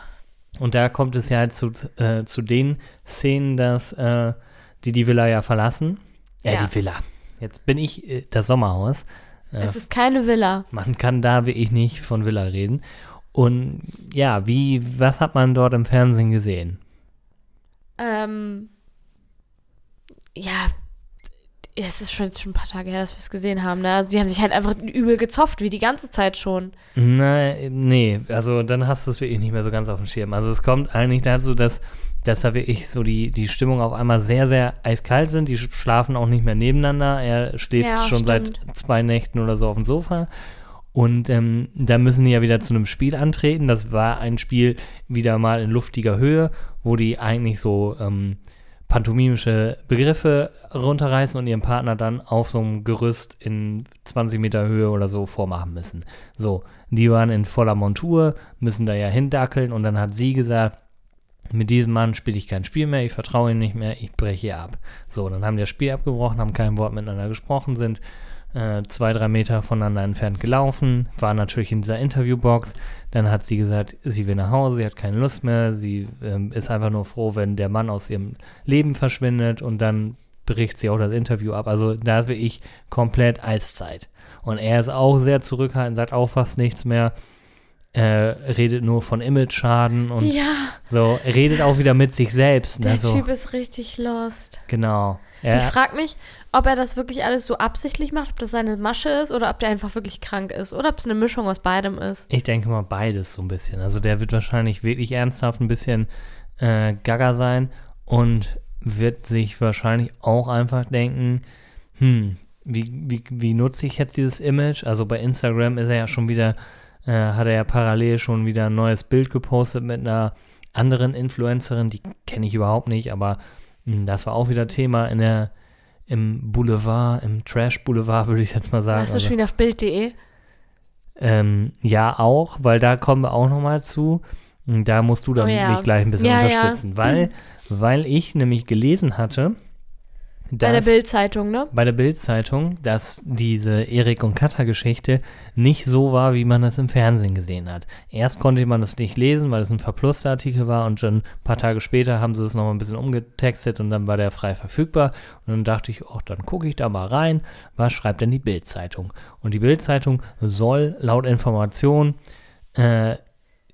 [SPEAKER 6] Und da kommt es ja halt zu, äh, zu den Szenen, dass äh, die die Villa ja verlassen. Äh,
[SPEAKER 5] Ja.
[SPEAKER 6] die Villa. Jetzt bin ich äh, das Sommerhaus. Äh,
[SPEAKER 5] Es ist keine Villa.
[SPEAKER 6] man kann da wirklich nicht von Villa reden. Und ja, wie, was hat man dort im Fernsehen gesehen?
[SPEAKER 5] Ähm, ja, es ist schon, jetzt schon ein paar Tage her, dass wir es gesehen haben. Ne? Also die haben sich halt einfach übel gezopft, wie die ganze Zeit schon.
[SPEAKER 6] Nein, nee, also dann hast du es wirklich nicht mehr so ganz auf dem Schirm. Also es kommt eigentlich dazu, dass, dass da wirklich so die, die Stimmung auf einmal sehr, sehr eiskalt sind. Die sch- schlafen auch nicht mehr nebeneinander. Er schläft
[SPEAKER 5] Ja,
[SPEAKER 6] schon
[SPEAKER 5] stimmt.
[SPEAKER 6] seit zwei Nächten oder so auf dem Sofa. Und ähm, da müssen die ja wieder zu einem Spiel antreten. Das war ein Spiel wieder mal in luftiger Höhe, wo die eigentlich so ähm, pantomimische Begriffe runterreißen und ihren Partner dann auf so einem Gerüst in 20 Meter Höhe oder so vormachen müssen. So, die waren in voller Montur, müssen da ja hindackeln und dann hat sie gesagt, mit diesem Mann spiele ich kein Spiel mehr, ich vertraue ihm nicht mehr, ich breche ab. So, dann haben die das Spiel abgebrochen, haben kein Wort miteinander gesprochen, sind zwei, drei Meter voneinander entfernt gelaufen, war natürlich in dieser Interviewbox. Dann hat sie gesagt, sie will nach Hause, sie hat keine Lust mehr, sie ähm, ist einfach nur froh, wenn der Mann aus ihrem Leben verschwindet und dann bricht sie auch das Interview ab. Also da will ich komplett Eiszeit. Und er ist auch sehr zurückhaltend, sagt auch fast nichts mehr. Äh, redet nur von Image-Schaden und
[SPEAKER 5] Ja,
[SPEAKER 6] so, redet auch wieder mit sich selbst.
[SPEAKER 5] der
[SPEAKER 6] Ne, so.
[SPEAKER 5] Typ ist richtig lost.
[SPEAKER 6] Genau.
[SPEAKER 5] Ich
[SPEAKER 6] Er,
[SPEAKER 5] frage mich, ob er das wirklich alles so absichtlich macht, ob das seine Masche ist oder ob der einfach wirklich krank ist oder ob es eine Mischung aus beidem ist.
[SPEAKER 6] Ich denke mal beides so ein bisschen. Also der wird wahrscheinlich wirklich ernsthaft ein bisschen äh, gaga sein und wird sich wahrscheinlich auch einfach denken, hm, wie, wie, wie nutze ich jetzt dieses Image? Also bei Instagram ist er ja schon wieder, äh, hat er ja parallel schon wieder ein neues Bild gepostet mit einer anderen Influencerin, die kenne ich überhaupt nicht, aber mh, das war auch wieder Thema in der im Boulevard, im Trash-Boulevard, würde ich jetzt mal sagen.
[SPEAKER 5] Warst du
[SPEAKER 6] Also-
[SPEAKER 5] schon wieder auf Bild.de?
[SPEAKER 6] ähm, ja, auch, weil da kommen wir auch nochmal zu. Da musst du dann
[SPEAKER 5] Oh ja.
[SPEAKER 6] mich gleich ein bisschen
[SPEAKER 5] Ja, ja.
[SPEAKER 6] unterstützen, weil, weil ich nämlich gelesen hatte,
[SPEAKER 5] Bei der Bild-Zeitung, ne?
[SPEAKER 6] bei der Bild-Zeitung, dass diese Erik und Katha-Geschichte nicht so war, wie man das im Fernsehen gesehen hat. Erst konnte man das nicht lesen, weil es ein verpluster Artikel war und schon ein paar Tage später haben sie es nochmal ein bisschen umgetextet und dann war der frei verfügbar. Und dann dachte ich, oh, dann gucke ich da mal rein, was schreibt denn die Bild-Zeitung? Und die Bild-Zeitung soll laut Information äh,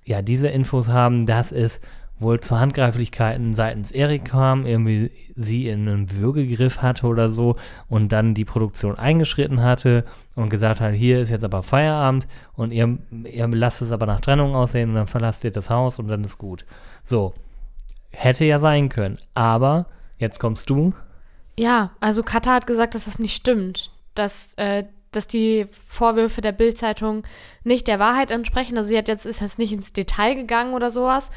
[SPEAKER 6] ja diese Infos haben, dass es wohl zu Handgreiflichkeiten seitens Erik kam, irgendwie sie in einen Würgegriff hatte oder so und dann die Produktion eingeschritten hatte und gesagt hat, hier ist jetzt aber Feierabend und ihr, ihr lasst es aber nach Trennung aussehen und dann verlasst ihr das Haus und dann ist gut. So, hätte ja sein können, aber jetzt kommst du.
[SPEAKER 5] Ja, also Katha hat gesagt, dass das nicht stimmt. Dass, äh, dass die Vorwürfe der Bild-Zeitung nicht der Wahrheit entsprechen. Also sie hat jetzt, ist jetzt nicht ins Detail gegangen oder sowas,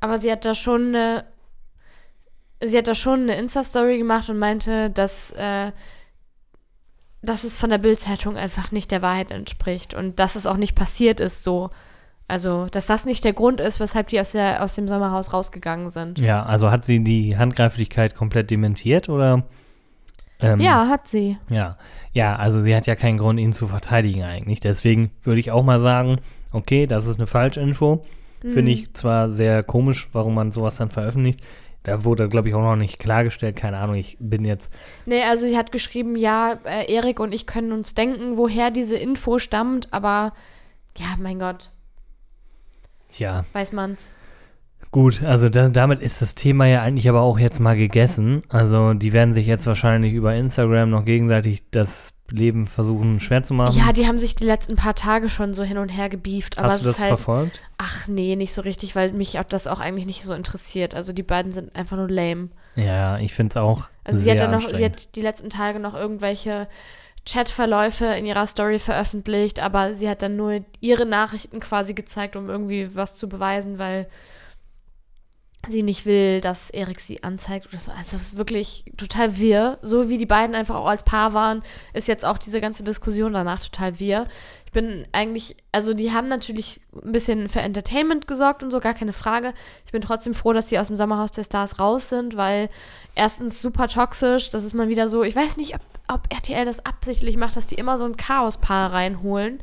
[SPEAKER 5] aber sie hat da schon eine, sie hat da schon eine Insta-Story gemacht und meinte, dass, äh, dass es von der Bild-Zeitung einfach nicht der Wahrheit entspricht und dass es auch nicht passiert ist so. Also, dass das nicht der Grund ist, weshalb die aus, der, aus dem Sommerhaus rausgegangen sind.
[SPEAKER 6] Ja, also hat sie die Handgreiflichkeit komplett dementiert oder? Ähm,
[SPEAKER 5] Ja, hat sie.
[SPEAKER 6] Ja, ja, also sie hat ja keinen Grund, ihn zu verteidigen eigentlich. Deswegen würde ich auch mal sagen, okay, das ist eine Falschinfo. Finde ich zwar sehr komisch, warum man sowas dann veröffentlicht. Da wurde, glaube ich, auch noch nicht klargestellt. Keine Ahnung, ich bin jetzt.
[SPEAKER 5] Nee, also sie hat geschrieben, ja, äh, Erik und ich können uns denken, woher diese Info stammt, aber ja, mein Gott,
[SPEAKER 6] Ja,
[SPEAKER 5] weiß man's.
[SPEAKER 6] gut, also da, damit ist das Thema ja eigentlich aber auch jetzt mal gegessen. Also die werden sich jetzt wahrscheinlich über Instagram noch gegenseitig das Leben versuchen schwer zu machen.
[SPEAKER 5] Ja, die haben sich die letzten paar Tage schon so hin und her gebieft, aber
[SPEAKER 6] Hast du das
[SPEAKER 5] halt,
[SPEAKER 6] verfolgt?
[SPEAKER 5] ach nee, nicht so richtig, weil mich auch das auch eigentlich nicht so interessiert. Also die beiden sind einfach nur lame.
[SPEAKER 6] Ja, ich finde es auch
[SPEAKER 5] Also sie
[SPEAKER 6] sehr
[SPEAKER 5] hat dann noch, sie hat die letzten Tage noch irgendwelche Chatverläufe in ihrer Story veröffentlicht, aber sie hat dann nur ihre Nachrichten quasi gezeigt, um irgendwie was zu beweisen, weil sie nicht will, dass Erik sie anzeigt oder so. Also wirklich total wirr. So wie die beiden einfach auch als Paar waren, ist jetzt auch diese ganze Diskussion danach total wirr. Ich bin eigentlich, also die haben natürlich ein bisschen für Entertainment gesorgt und so, gar keine Frage. Ich bin trotzdem froh, dass sie aus dem Sommerhaus der Stars raus sind, weil erstens super toxisch, das ist mal wieder so, ich weiß nicht, ob, ob RTL das absichtlich macht, dass die immer so ein Chaospaar reinholen.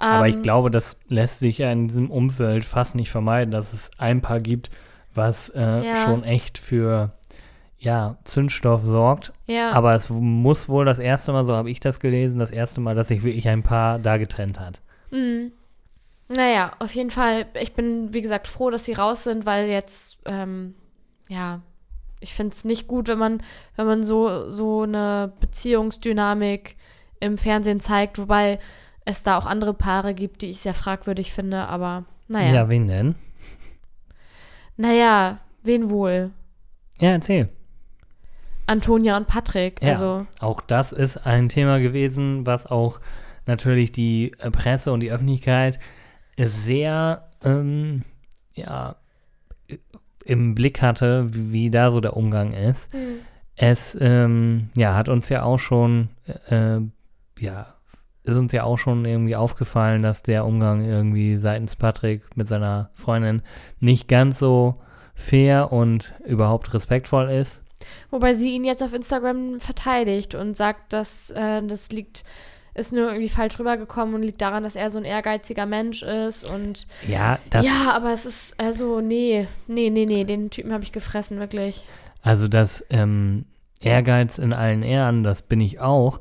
[SPEAKER 6] Aber ich
[SPEAKER 5] Ähm,
[SPEAKER 6] glaube, das lässt sich ja in diesem Umfeld fast nicht vermeiden, dass es ein Paar gibt, was äh,
[SPEAKER 5] Ja.
[SPEAKER 6] schon echt für ja, Zündstoff sorgt.
[SPEAKER 5] Ja.
[SPEAKER 6] Aber es muss wohl das erste Mal, so habe ich das gelesen, das erste Mal, dass sich wirklich ein Paar da getrennt hat.
[SPEAKER 5] Mhm. Naja, auf jeden Fall, ich bin, wie gesagt, froh, dass sie raus sind, weil jetzt, ähm, ja, ich finde es nicht gut, wenn man, wenn man so, so eine Beziehungsdynamik im Fernsehen zeigt, wobei es da auch andere Paare gibt, die ich sehr fragwürdig finde, aber naja.
[SPEAKER 6] Ja, wen denn?
[SPEAKER 5] Naja, wen wohl?
[SPEAKER 6] Ja, erzähl.
[SPEAKER 5] Antonia und Patrick.
[SPEAKER 6] Ja,
[SPEAKER 5] Also,
[SPEAKER 6] auch das ist ein Thema gewesen, was auch natürlich die Presse und die Öffentlichkeit sehr ähm, ja, im Blick hatte, wie, wie da so der Umgang ist. Es ähm, ja, hat uns ja auch schon, äh, ja, ist uns ja auch schon irgendwie aufgefallen, dass der Umgang irgendwie seitens Patrick mit seiner Freundin nicht ganz so fair und überhaupt respektvoll ist.
[SPEAKER 5] Wobei sie ihn jetzt auf Instagram verteidigt und sagt, dass äh, das liegt, ist nur irgendwie falsch rübergekommen und liegt daran, dass er so ein ehrgeiziger Mensch ist und
[SPEAKER 6] Ja, das,
[SPEAKER 5] ja, aber es ist also nee, nee, nee, nee, den Typen habe ich gefressen wirklich.
[SPEAKER 6] Also das ähm, Ehrgeiz in allen Ehren, das bin ich auch.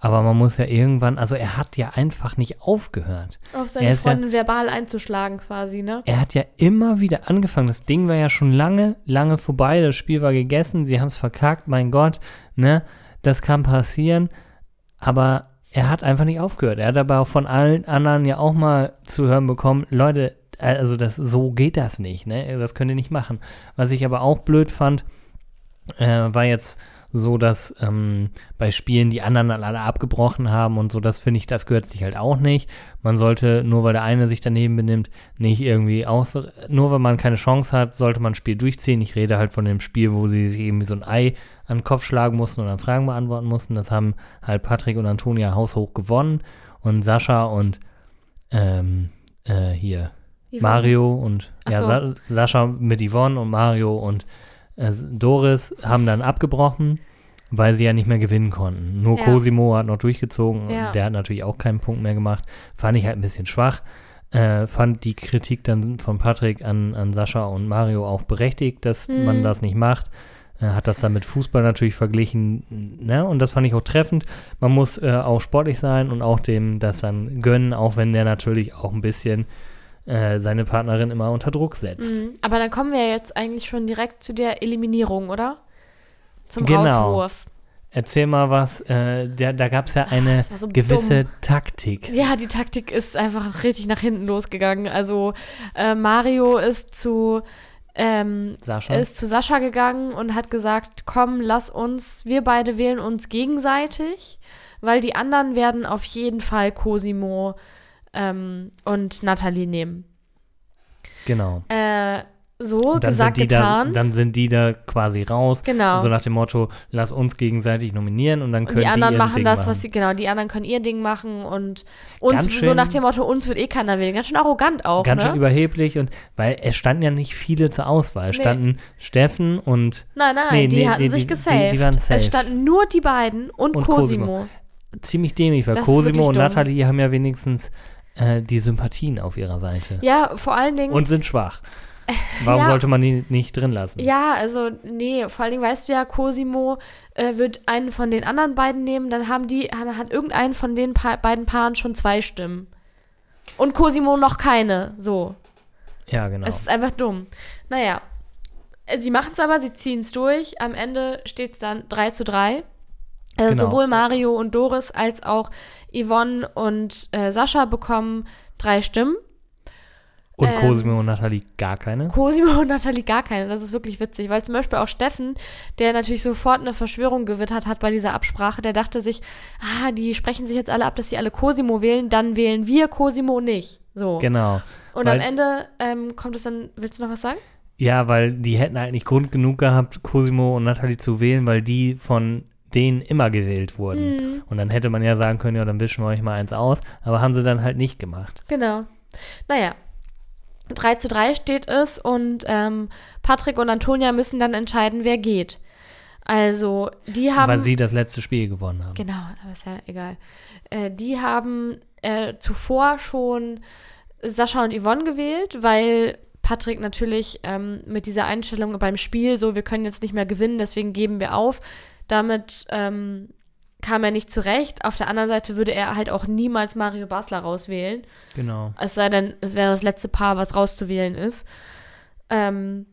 [SPEAKER 6] Aber man muss ja irgendwann, also er hat ja einfach nicht aufgehört.
[SPEAKER 5] Auf seine
[SPEAKER 6] ist ja-
[SPEAKER 5] verbal einzuschlagen quasi, ne?
[SPEAKER 6] Er hat ja immer wieder angefangen. Das Ding war ja schon lange, lange vorbei. Das Spiel war gegessen. Sie haben es verkackt. Mein Gott, ne? Das kann passieren. Aber er hat einfach nicht aufgehört. Er hat aber auch von allen anderen ja auch mal zu hören bekommen, Leute, also das, so geht das nicht, ne? Das könnt ihr nicht machen. Was ich aber auch blöd fand, äh, war jetzt so, dass ähm, bei Spielen die anderen dann alle abgebrochen haben und so, das finde ich, das gehört sich halt auch nicht. Man sollte, nur weil der eine sich daneben benimmt, nicht irgendwie aus, nur weil man keine Chance hat, sollte man ein Spiel durchziehen. Ich rede halt von dem Spiel, wo sie sich irgendwie so ein Ei an den Kopf schlagen mussten und dann Fragen beantworten mussten. Das haben halt Patrick und Antonia haushoch gewonnen und Sascha und ähm, äh, hier
[SPEAKER 5] Yvonne.
[SPEAKER 6] Mario und
[SPEAKER 5] Ach
[SPEAKER 6] ja,
[SPEAKER 5] so.
[SPEAKER 6] Sa Sascha mit Yvonne und Mario und Doris haben dann abgebrochen, weil sie ja nicht mehr gewinnen konnten. Nur
[SPEAKER 5] Ja.
[SPEAKER 6] Cosimo hat noch durchgezogen
[SPEAKER 5] Ja.
[SPEAKER 6] und der hat natürlich auch keinen Punkt mehr gemacht. Fand ich halt ein bisschen schwach. Äh, fand die Kritik dann von Patrick an, an Sascha und Mario auch berechtigt, dass
[SPEAKER 5] Mhm.
[SPEAKER 6] man das nicht macht. Äh, hat das dann mit Fußball natürlich verglichen, ne? Und das fand ich auch treffend. Man muss äh, auch sportlich sein und auch dem das dann gönnen, auch wenn der natürlich auch ein bisschen äh, seine Partnerin immer unter Druck setzt.
[SPEAKER 5] Mhm. Aber dann kommen wir ja jetzt eigentlich schon direkt zu der Eliminierung, oder? Zum
[SPEAKER 6] Genau.
[SPEAKER 5] Rauswurf.
[SPEAKER 6] Erzähl mal was, äh, der, da gab es ja eine
[SPEAKER 5] war so
[SPEAKER 6] gewisse Taktik.
[SPEAKER 5] Ja, die Taktik ist einfach richtig nach hinten losgegangen. Also äh, Mario ist zu ähm,
[SPEAKER 6] Sascha?
[SPEAKER 5] ist zu Sascha gegangen und hat gesagt, komm, lass uns, wir beide wählen uns gegenseitig, weil die anderen werden auf jeden Fall Cosimo ähm, und Nathalie nehmen.
[SPEAKER 6] genau.
[SPEAKER 5] Äh, so
[SPEAKER 6] Und dann
[SPEAKER 5] gesagt,
[SPEAKER 6] sind, die da,
[SPEAKER 5] getan.
[SPEAKER 6] dann sind die da quasi raus.
[SPEAKER 5] Genau.
[SPEAKER 6] So nach dem Motto, lass uns gegenseitig nominieren und dann können
[SPEAKER 5] und die anderen
[SPEAKER 6] ihr
[SPEAKER 5] machen
[SPEAKER 6] Ding
[SPEAKER 5] das,
[SPEAKER 6] machen.
[SPEAKER 5] was sie, genau, die anderen können ihr Ding machen und uns,
[SPEAKER 6] Ganz
[SPEAKER 5] so
[SPEAKER 6] schön-
[SPEAKER 5] nach dem Motto, uns wird eh keiner wählen. Ganz schön arrogant auch,
[SPEAKER 6] Ganz
[SPEAKER 5] ne?
[SPEAKER 6] schön überheblich und weil es standen ja nicht viele zur Auswahl. Es
[SPEAKER 5] Nee.
[SPEAKER 6] standen Steffen und
[SPEAKER 5] Nein, nein,
[SPEAKER 6] Nee,
[SPEAKER 5] die
[SPEAKER 6] nee,
[SPEAKER 5] hatten
[SPEAKER 6] die-
[SPEAKER 5] sich
[SPEAKER 6] die- die-
[SPEAKER 5] gesaved.
[SPEAKER 6] die waren safe.
[SPEAKER 5] Es standen nur die beiden und,
[SPEAKER 6] Und
[SPEAKER 5] Cosimo.
[SPEAKER 6] Cosimo. ziemlich dämlich, weil
[SPEAKER 5] Das
[SPEAKER 6] Cosimo und. Nathalie haben ja wenigstens äh, die Sympathien auf ihrer Seite.
[SPEAKER 5] Ja, vor allen Dingen.
[SPEAKER 6] Und sind schwach. Warum
[SPEAKER 5] Ja.
[SPEAKER 6] sollte man die nicht drin lassen?
[SPEAKER 5] ja, also, nee, vor allen Dingen weißt du ja, Cosimo äh, wird einen von den anderen beiden nehmen, dann haben die, hat, hat irgendeinen von den pa beiden Paaren schon zwei Stimmen. Und Cosimo noch keine, so.
[SPEAKER 6] Ja, genau.
[SPEAKER 5] Es ist einfach dumm. Naja, sie machen es aber, sie ziehen es durch. Am Ende steht es dann 3 zu 3. Also
[SPEAKER 6] Genau.
[SPEAKER 5] sowohl Mario und Doris als auch Yvonne und äh, Sascha bekommen drei Stimmen.
[SPEAKER 6] Und
[SPEAKER 5] ähm,
[SPEAKER 6] Cosimo und Nathalie gar keine.
[SPEAKER 5] Cosimo und Nathalie gar keine. Das ist wirklich witzig, weil zum Beispiel auch Steffen, der natürlich sofort eine Verschwörung gewittert hat bei dieser Absprache, der dachte sich, ah, die sprechen sich jetzt alle ab, dass sie alle Cosimo wählen, dann wählen wir Cosimo nicht. So.
[SPEAKER 6] Genau.
[SPEAKER 5] und
[SPEAKER 6] weil-
[SPEAKER 5] am Ende ähm, kommt es dann, willst du noch was sagen?
[SPEAKER 6] Ja, weil die hätten eigentlich Grund genug gehabt, Cosimo und Natalie zu wählen, weil die von denen immer gewählt wurden.
[SPEAKER 5] Mhm.
[SPEAKER 6] Und dann hätte man ja sagen können, ja, dann wischen wir euch mal eins aus. Aber haben sie dann halt nicht gemacht.
[SPEAKER 5] Genau. Naja. 3 zu 3 steht es und ähm, Patrick und Antonia müssen dann entscheiden, wer geht. Also, die haben.
[SPEAKER 6] weil sie das letzte Spiel gewonnen haben.
[SPEAKER 5] Genau, aber ist ja egal. Äh, die haben äh, zuvor schon Sascha und Yvonne gewählt, weil Patrick natürlich ähm, mit dieser Einstellung beim Spiel, so wir können jetzt nicht mehr gewinnen, deswegen geben wir auf. Damit ähm, kam er nicht zurecht. Auf der anderen Seite würde er halt auch niemals Mario Basler rauswählen.
[SPEAKER 6] Genau.
[SPEAKER 5] Es sei denn, es wäre das letzte Paar, was rauszuwählen ist. Ähm,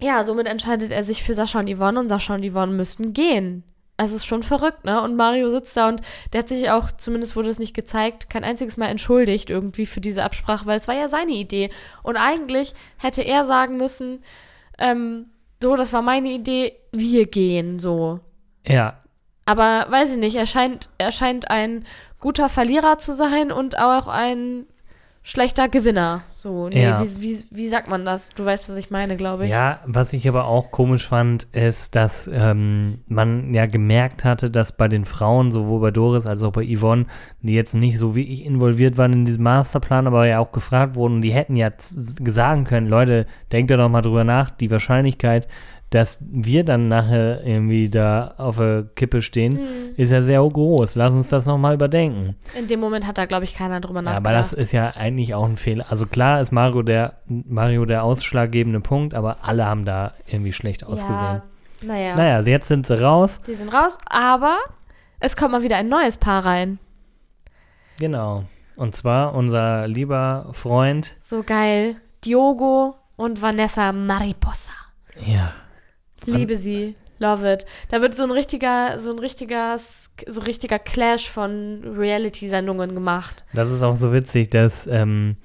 [SPEAKER 5] ja, somit entscheidet er sich für Sascha und Yvonne und Sascha und Yvonne müssten gehen. Es ist schon verrückt, ne? Und Mario sitzt da und der hat sich auch, zumindest wurde es nicht gezeigt, kein einziges Mal entschuldigt irgendwie für diese Absprache, weil es war ja seine Idee. Und eigentlich hätte er sagen müssen, ähm, so, das war meine Idee, wir gehen so.
[SPEAKER 6] Ja,
[SPEAKER 5] Aber weiß ich nicht, er scheint, er scheint ein guter Verlierer zu sein und auch ein schlechter Gewinner. So, nee,
[SPEAKER 6] Ja.
[SPEAKER 5] wie, wie, wie sagt man das? Du weißt, was ich meine, glaube ich.
[SPEAKER 6] Ja, was ich aber auch komisch fand, ist, dass ähm, man ja gemerkt hatte, dass bei den Frauen, sowohl bei Doris als auch bei Yvonne, die jetzt nicht so wie ich involviert waren in diesem Masterplan, aber ja auch gefragt wurden, die hätten ja sagen können, Leute, denkt da doch mal drüber nach, die Wahrscheinlichkeit, dass wir dann nachher irgendwie da auf der Kippe stehen,
[SPEAKER 5] Hm.
[SPEAKER 6] ist ja sehr groß. Lass uns das nochmal überdenken.
[SPEAKER 5] In dem Moment hat da, glaube ich, keiner drüber
[SPEAKER 6] Ja,
[SPEAKER 5] nachgedacht.
[SPEAKER 6] aber das ist ja eigentlich auch ein Fehler. Also klar ist Mario der, Mario der ausschlaggebende Punkt, aber alle haben da irgendwie schlecht ausgesehen.
[SPEAKER 5] Ja, naja,
[SPEAKER 6] Naja, also jetzt sind sie raus.
[SPEAKER 5] die sind raus, aber es kommt mal wieder ein neues Paar rein.
[SPEAKER 6] Genau. Und zwar unser lieber Freund.
[SPEAKER 5] So geil. Diogo und Vanessa Mariposa.
[SPEAKER 6] Ja.
[SPEAKER 5] Liebe sie. Love it. Da wird so ein richtiger, so ein richtiger, so ein richtiger Clash von Reality-Sendungen gemacht.
[SPEAKER 6] Das ist auch so witzig, dass ähm,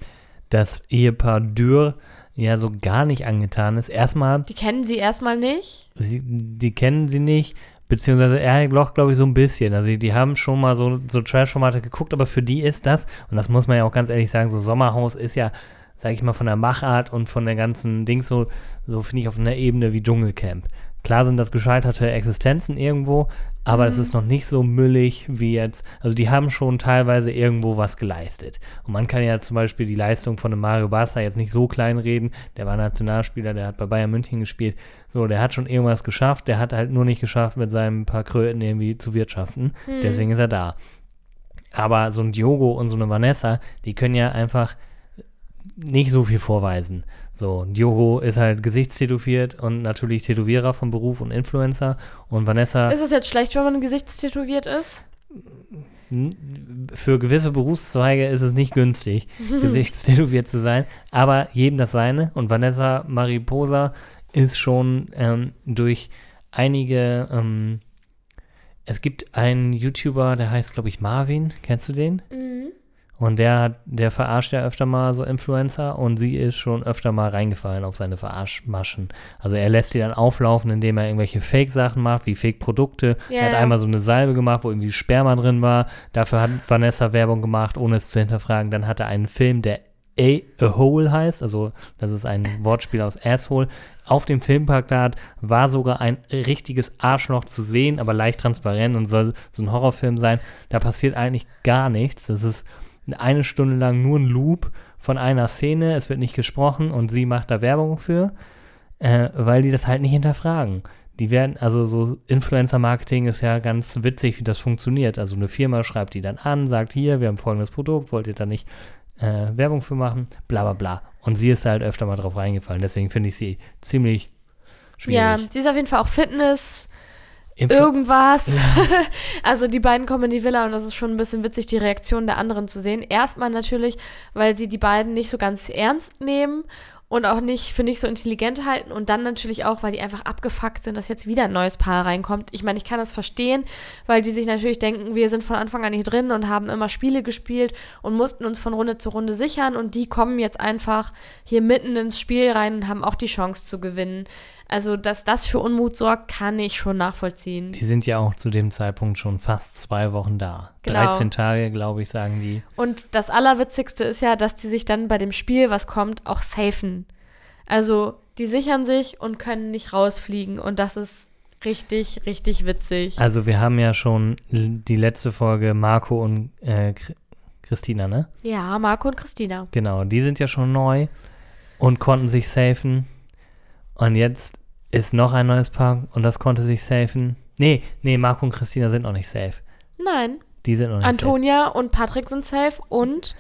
[SPEAKER 6] das Ehepaar Dürr ja so gar nicht angetan ist. Erstmal,
[SPEAKER 5] Die kennen sie erstmal nicht.
[SPEAKER 6] sie, die kennen sie nicht, beziehungsweise er doch, glaube ich, so ein bisschen. Also die, die haben schon mal so, so Trash-Formate geguckt, aber für die ist das, und das muss man ja auch ganz ehrlich sagen, so Sommerhaus ist ja, sage ich mal, von der Machart und von der ganzen Dings so, so finde ich auf einer Ebene wie Dschungelcamp. Klar sind das gescheiterte Existenzen irgendwo, aber es ist noch nicht so müllig wie jetzt. Also die haben schon teilweise irgendwo was geleistet. Und man kann ja zum Beispiel die Leistung von einem Mario Basler jetzt nicht so klein reden. Der war Nationalspieler, der hat bei Bayern München gespielt. So, der hat schon irgendwas geschafft. Der hat halt nur nicht geschafft, mit seinen paar Kröten irgendwie zu wirtschaften. Deswegen ist er da. Aber so ein Diogo und so eine Vanessa, die können ja einfach nicht so viel vorweisen. So, Diogo ist halt gesichtstätowiert und natürlich Tätowierer vom Beruf und Influencer. Und Vanessa
[SPEAKER 5] Ist es jetzt schlecht, wenn man gesichtstätowiert ist?
[SPEAKER 6] für gewisse Berufszweige ist es nicht günstig, gesichtstätowiert zu sein. Aber jedem das seine. Und Vanessa Mariposa ist schon ähm, durch einige. Ähm, es gibt einen YouTuber, der heißt, glaube ich, Marvin. Kennst du den?
[SPEAKER 5] Mhm.
[SPEAKER 6] Und der, hat- der verarscht ja öfter mal so Influencer und sie ist schon öfter mal reingefallen auf seine Verarschmaschen. Also er lässt sie dann auflaufen, indem er irgendwelche Fake-Sachen macht, wie Fake-Produkte.
[SPEAKER 5] Ja,
[SPEAKER 6] er hat einmal so eine Salbe gemacht, wo irgendwie Sperma drin war. Dafür hat Vanessa Werbung gemacht, ohne es zu hinterfragen. Dann hat er einen Film, der A, A Hole heißt, also das ist ein Wortspiel aus Asshole. Auf dem Filmplakat war sogar ein richtiges Arschloch zu sehen, aber leicht transparent und soll so ein Horrorfilm sein. Da passiert eigentlich gar nichts. Das ist eine Stunde lang nur ein Loop von einer Szene. Es wird nicht gesprochen und sie macht da Werbung für, äh, weil die das halt nicht hinterfragen. Die werden, also so Influencer-Marketing ist ja ganz witzig, wie das funktioniert. Also eine Firma schreibt die dann an, sagt hier, wir haben folgendes Produkt, wollt ihr da nicht äh, Werbung für machen, bla bla bla. Und sie ist halt öfter mal drauf reingefallen. Deswegen finde ich sie ziemlich schwierig.
[SPEAKER 5] Ja, sie ist auf jeden Fall auch Fitness, Irgendwas. also die beiden kommen in die Villa und das ist schon ein bisschen witzig, die Reaktion der anderen zu sehen. Erstmal natürlich, weil sie die beiden nicht so ganz ernst nehmen und auch nicht für nicht so intelligent halten und dann natürlich auch, weil die einfach abgefuckt sind, dass jetzt wieder ein neues Paar reinkommt. Ich meine, ich kann das verstehen, weil die sich natürlich denken, wir sind von Anfang an hier drin und haben immer Spiele gespielt und mussten uns von Runde zu Runde sichern und die kommen jetzt einfach hier mitten ins Spiel rein und haben auch die Chance zu gewinnen. Also, dass das für Unmut sorgt, kann ich schon nachvollziehen.
[SPEAKER 6] Die sind ja auch zu dem Zeitpunkt schon fast zwei Wochen da.
[SPEAKER 5] Genau.
[SPEAKER 6] 13 Tage, glaube ich, sagen die.
[SPEAKER 5] Und das Allerwitzigste ist ja, dass die sich dann bei dem Spiel, was kommt, auch safen. Also, die sichern sich und können nicht rausfliegen. Und das ist richtig, richtig witzig.
[SPEAKER 6] Also wir haben ja schon die letzte Folge Marco und äh, Chri- Christina, ne?
[SPEAKER 5] Ja, Marco und Christina.
[SPEAKER 6] Genau, die sind ja schon neu und konnten sich safen. Und jetzt ist noch ein neues Paar und das konnte sich safen. Nee, nee, Marco und Christina sind noch nicht safe.
[SPEAKER 5] Nein,
[SPEAKER 6] Die sind noch nicht
[SPEAKER 5] Antonia und Patrick sind safe und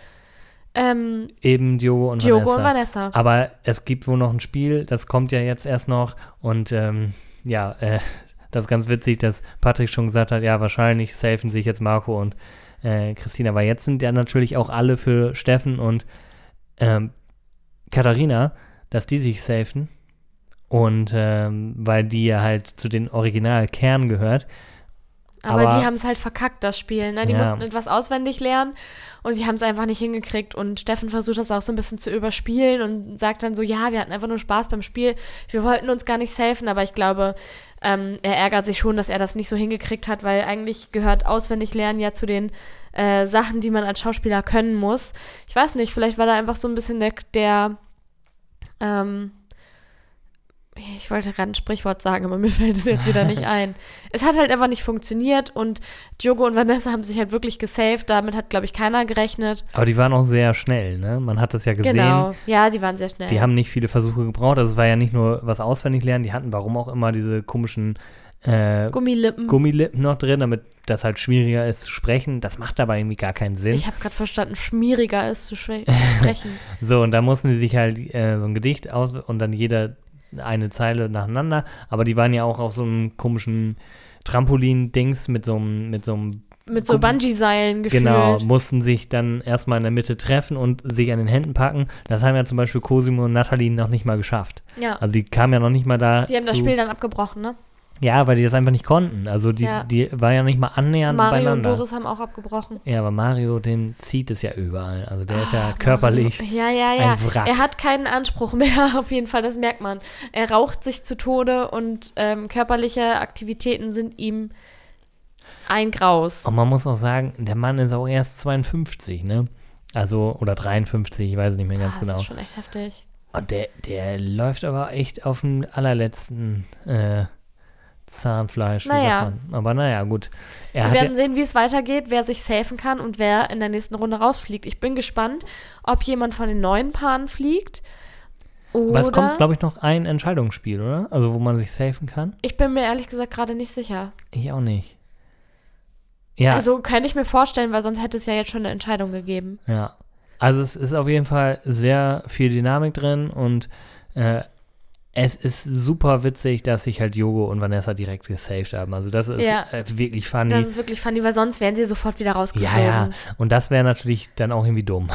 [SPEAKER 5] ähm,
[SPEAKER 6] safe. Eben Diogo und
[SPEAKER 5] Diogo
[SPEAKER 6] Vanessa.
[SPEAKER 5] und Vanessa.
[SPEAKER 6] Aber es gibt wohl noch ein Spiel, das kommt ja jetzt erst noch. Und ähm, ja, äh, das ist ganz witzig, dass Patrick schon gesagt hat, ja, wahrscheinlich safen sich jetzt Marco und äh, Christina. Aber jetzt sind ja natürlich auch alle für Steffen und ähm, Katharina, dass die sich safen. Und ähm, weil die ja halt zu den Originalkern gehört.
[SPEAKER 5] Aber,
[SPEAKER 6] aber-
[SPEAKER 5] die haben es halt verkackt, das Spiel. Ne? Die
[SPEAKER 6] Ja.
[SPEAKER 5] mussten etwas auswendig lernen und sie haben es einfach nicht hingekriegt. Und Steffen versucht das auch so ein bisschen zu überspielen und sagt dann so, ja, wir hatten einfach nur Spaß beim Spiel. Wir wollten uns gar nicht safen, aber ich glaube, ähm, er ärgert sich schon, dass er das nicht so hingekriegt hat, weil eigentlich gehört auswendig lernen ja zu den äh, Sachen, die man als Schauspieler können muss. Ich weiß nicht, vielleicht war da einfach so ein bisschen der, der ähm, ich wollte gerade ein Sprichwort sagen, aber mir fällt es jetzt wieder nicht ein. Es hat halt einfach nicht funktioniert und Diogo und Vanessa haben sich halt wirklich gesaved. Damit hat, glaube ich, keiner gerechnet.
[SPEAKER 6] Aber die waren auch sehr schnell, ne? Man hat das ja gesehen.
[SPEAKER 5] Genau. Ja, die waren sehr schnell.
[SPEAKER 6] Die haben nicht viele Versuche gebraucht. Also es war ja nicht nur was auswendig lernen, die hatten warum auch immer diese komischen äh,
[SPEAKER 5] Gummilippen.
[SPEAKER 6] Gummilippen noch drin, damit das halt schwieriger ist zu sprechen. Das macht aber irgendwie gar keinen Sinn.
[SPEAKER 5] ich habe gerade verstanden, schmieriger ist zu sprechen.
[SPEAKER 6] So, und da mussten sie sich halt äh, so ein Gedicht aus und dann jeder eine Zeile nacheinander. Aber die waren ja auch auf so einem komischen Trampolin-Dings mit so einem, mit so einem
[SPEAKER 5] Mit so Bungee-Seilen gefühlt.
[SPEAKER 6] Genau, mussten sich dann erstmal in der Mitte treffen und sich an den Händen packen. Das haben ja zum Beispiel Cosimo und Nathalie noch nicht mal geschafft.
[SPEAKER 5] Ja.
[SPEAKER 6] Also die kamen ja noch nicht mal da.
[SPEAKER 5] Die haben das Spiel dann abgebrochen, ne?
[SPEAKER 6] Ja, weil die das einfach nicht konnten. Also die,
[SPEAKER 5] Ja.
[SPEAKER 6] die war ja nicht mal annähernd
[SPEAKER 5] Mario und
[SPEAKER 6] beieinander.
[SPEAKER 5] Doris haben auch abgebrochen.
[SPEAKER 6] Ja, aber Mario, den zieht es ja überall. Also der ist ja körperlich.
[SPEAKER 5] Ja, ja, ja.
[SPEAKER 6] Ein Wrack.
[SPEAKER 5] Er hat keinen Anspruch mehr, auf jeden Fall, das merkt man. Er raucht sich zu Tode und ähm, körperliche Aktivitäten sind ihm ein Graus.
[SPEAKER 6] Und man muss auch sagen, der Mann ist auch erst 52, ne? Also, oder 53, ich weiß es nicht mehr ganz
[SPEAKER 5] Ah,
[SPEAKER 6] genau.
[SPEAKER 5] Das ist schon echt heftig.
[SPEAKER 6] Und der, der läuft aber echt auf dem allerletzten äh, Zahnfleisch. wie
[SPEAKER 5] Naja.
[SPEAKER 6] sagt man. Aber naja, gut. Er
[SPEAKER 5] Wir werden
[SPEAKER 6] ja,
[SPEAKER 5] sehen, wie es weitergeht, wer sich safen kann und wer in der nächsten Runde rausfliegt. Ich bin gespannt, ob jemand von den neuen Paaren fliegt. Oder
[SPEAKER 6] aber es kommt, glaube ich, noch ein Entscheidungsspiel, oder? Also, wo man sich safen kann.
[SPEAKER 5] ich bin mir ehrlich gesagt gerade nicht sicher.
[SPEAKER 6] Ich auch nicht. Ja,
[SPEAKER 5] Also könnte ich mir vorstellen, weil sonst hätte es ja jetzt schon eine Entscheidung gegeben.
[SPEAKER 6] ja. Also, es ist auf jeden Fall sehr viel Dynamik drin und äh, es ist super witzig, dass sich halt Jogo und Vanessa direkt gesaved haben. Also, das ist
[SPEAKER 5] Ja.
[SPEAKER 6] äh, wirklich funny.
[SPEAKER 5] Das ist wirklich funny, weil sonst wären sie sofort wieder
[SPEAKER 6] ja,
[SPEAKER 5] rausgeflogen.
[SPEAKER 6] ja. Und das wäre natürlich dann auch irgendwie dumm.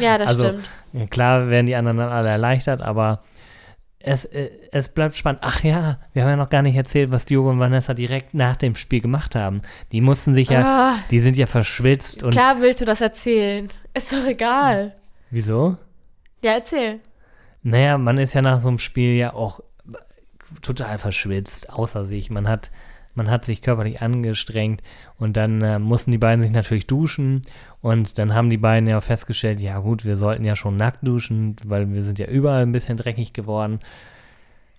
[SPEAKER 5] Ja, das
[SPEAKER 6] Also,
[SPEAKER 5] stimmt.
[SPEAKER 6] Ja, klar werden die anderen dann alle erleichtert, aber es, äh, es bleibt spannend. Ach ja, wir haben ja noch gar nicht erzählt, was Diogo und Vanessa direkt nach dem Spiel gemacht haben. Die mussten sich ja,
[SPEAKER 5] Ah,
[SPEAKER 6] die sind ja verschwitzt und.
[SPEAKER 5] klar willst du das erzählen. Ist doch egal.
[SPEAKER 6] Wieso?
[SPEAKER 5] Ja, erzähl.
[SPEAKER 6] Naja, man ist ja nach so einem Spiel ja auch total verschwitzt, außer sich. Man hat, man hat sich körperlich angestrengt und dann äh, mussten die beiden sich natürlich duschen und dann haben die beiden ja festgestellt, ja gut, wir sollten ja schon nackt duschen, weil wir sind ja überall ein bisschen dreckig geworden.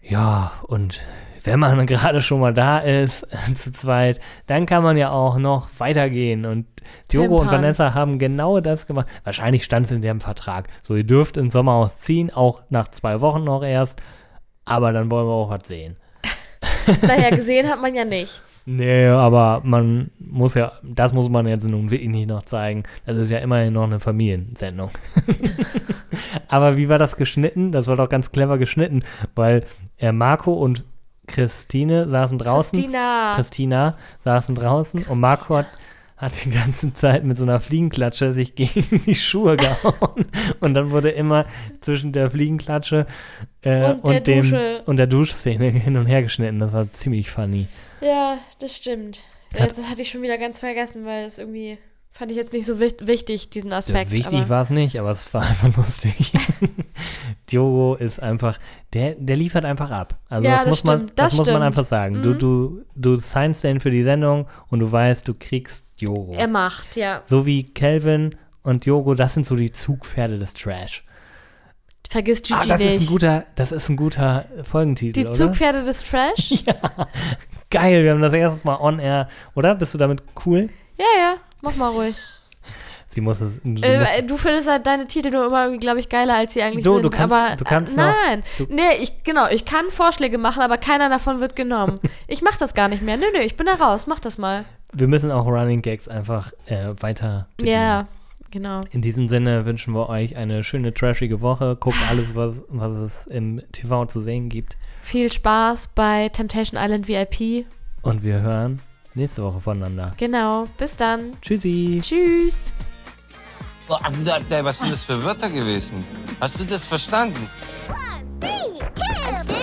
[SPEAKER 6] Ja, und wenn man gerade schon mal da ist, zu zweit, dann kann man ja auch noch weitergehen. Und Diogo und. Vanessa haben genau das gemacht. Wahrscheinlich stand es in dem Vertrag. So, ihr dürft ins Sommerhaus ziehen, auch nach zwei Wochen noch erst. Aber dann wollen wir auch was sehen.
[SPEAKER 5] Naja, gesehen hat man ja nichts.
[SPEAKER 6] Nee, aber man muss ja, das muss man jetzt nun wirklich nicht noch zeigen. Das ist ja immerhin noch eine Familiensendung. aber wie war das geschnitten? Das war doch ganz clever geschnitten, weil äh, Marco und Christine saßen draußen.
[SPEAKER 5] Christina.
[SPEAKER 6] Christina saßen draußen und Marco hat, hat die ganze Zeit mit so einer Fliegenklatsche sich gegen die Schuhe gehauen. und dann wurde immer zwischen der Fliegenklatsche äh,
[SPEAKER 5] Und der
[SPEAKER 6] dem
[SPEAKER 5] Dusche.
[SPEAKER 6] und der Duschszene hin und her geschnitten. Das war ziemlich funny.
[SPEAKER 5] Ja, das stimmt.
[SPEAKER 6] Hat-
[SPEAKER 5] Das hatte ich schon wieder ganz vergessen, weil es irgendwie fand ich jetzt nicht so wich- wichtig, diesen
[SPEAKER 6] Ja,
[SPEAKER 5] Aspekt.
[SPEAKER 6] wichtig war es nicht, aber es war einfach lustig. Diogo ist einfach, der, der liefert einfach ab. Also
[SPEAKER 5] Ja,
[SPEAKER 6] das,
[SPEAKER 5] das
[SPEAKER 6] muss man,
[SPEAKER 5] stimmt, das
[SPEAKER 6] muss man einfach sagen. Du,
[SPEAKER 5] Mhm.
[SPEAKER 6] du, du signst den für die Sendung und du weißt, du kriegst Diogo.
[SPEAKER 5] Er macht, ja.
[SPEAKER 6] So wie Kelvin und Diogo, das sind so die Zugpferde des Trash.
[SPEAKER 5] Vergiss Gigi
[SPEAKER 6] Ah, das
[SPEAKER 5] nicht.
[SPEAKER 6] ist ein guter, das ist ein guter Folgentitel,
[SPEAKER 5] die
[SPEAKER 6] oder?
[SPEAKER 5] Zugpferde des Trash?
[SPEAKER 6] Geil, wir haben das erstes Mal on air, oder? Bist du damit cool?
[SPEAKER 5] ja, ja, mach mal ruhig.
[SPEAKER 6] Sie muss es. Du,
[SPEAKER 5] Äh,
[SPEAKER 6] es
[SPEAKER 5] du findest halt deine Titel nur immer, glaube ich, geiler, als sie eigentlich
[SPEAKER 6] Du-
[SPEAKER 5] sind.
[SPEAKER 6] du kannst-
[SPEAKER 5] aber,
[SPEAKER 6] du kannst
[SPEAKER 5] äh,
[SPEAKER 6] noch-
[SPEAKER 5] Nein,
[SPEAKER 6] du-
[SPEAKER 5] nee, ich, genau, ich kann Vorschläge machen, aber keiner davon wird genommen. ich mach das gar nicht mehr. Nö, nö, ich bin da raus. Mach das mal.
[SPEAKER 6] wir müssen auch Running Gags einfach äh, weiter bedienen.
[SPEAKER 5] Ja, genau.
[SPEAKER 6] In diesem Sinne wünschen wir euch eine schöne, trashige Woche. Guckt alles, was, was es im TV zu sehen gibt.
[SPEAKER 5] Viel Spaß bei Temptation Island VIP.
[SPEAKER 6] Und wir hören nächste Woche voneinander.
[SPEAKER 5] Genau, bis dann.
[SPEAKER 6] Tschüssi.
[SPEAKER 5] Tschüss.
[SPEAKER 4] Boah, was sind das für Wörter gewesen? Hast du das verstanden? One, three, two, three.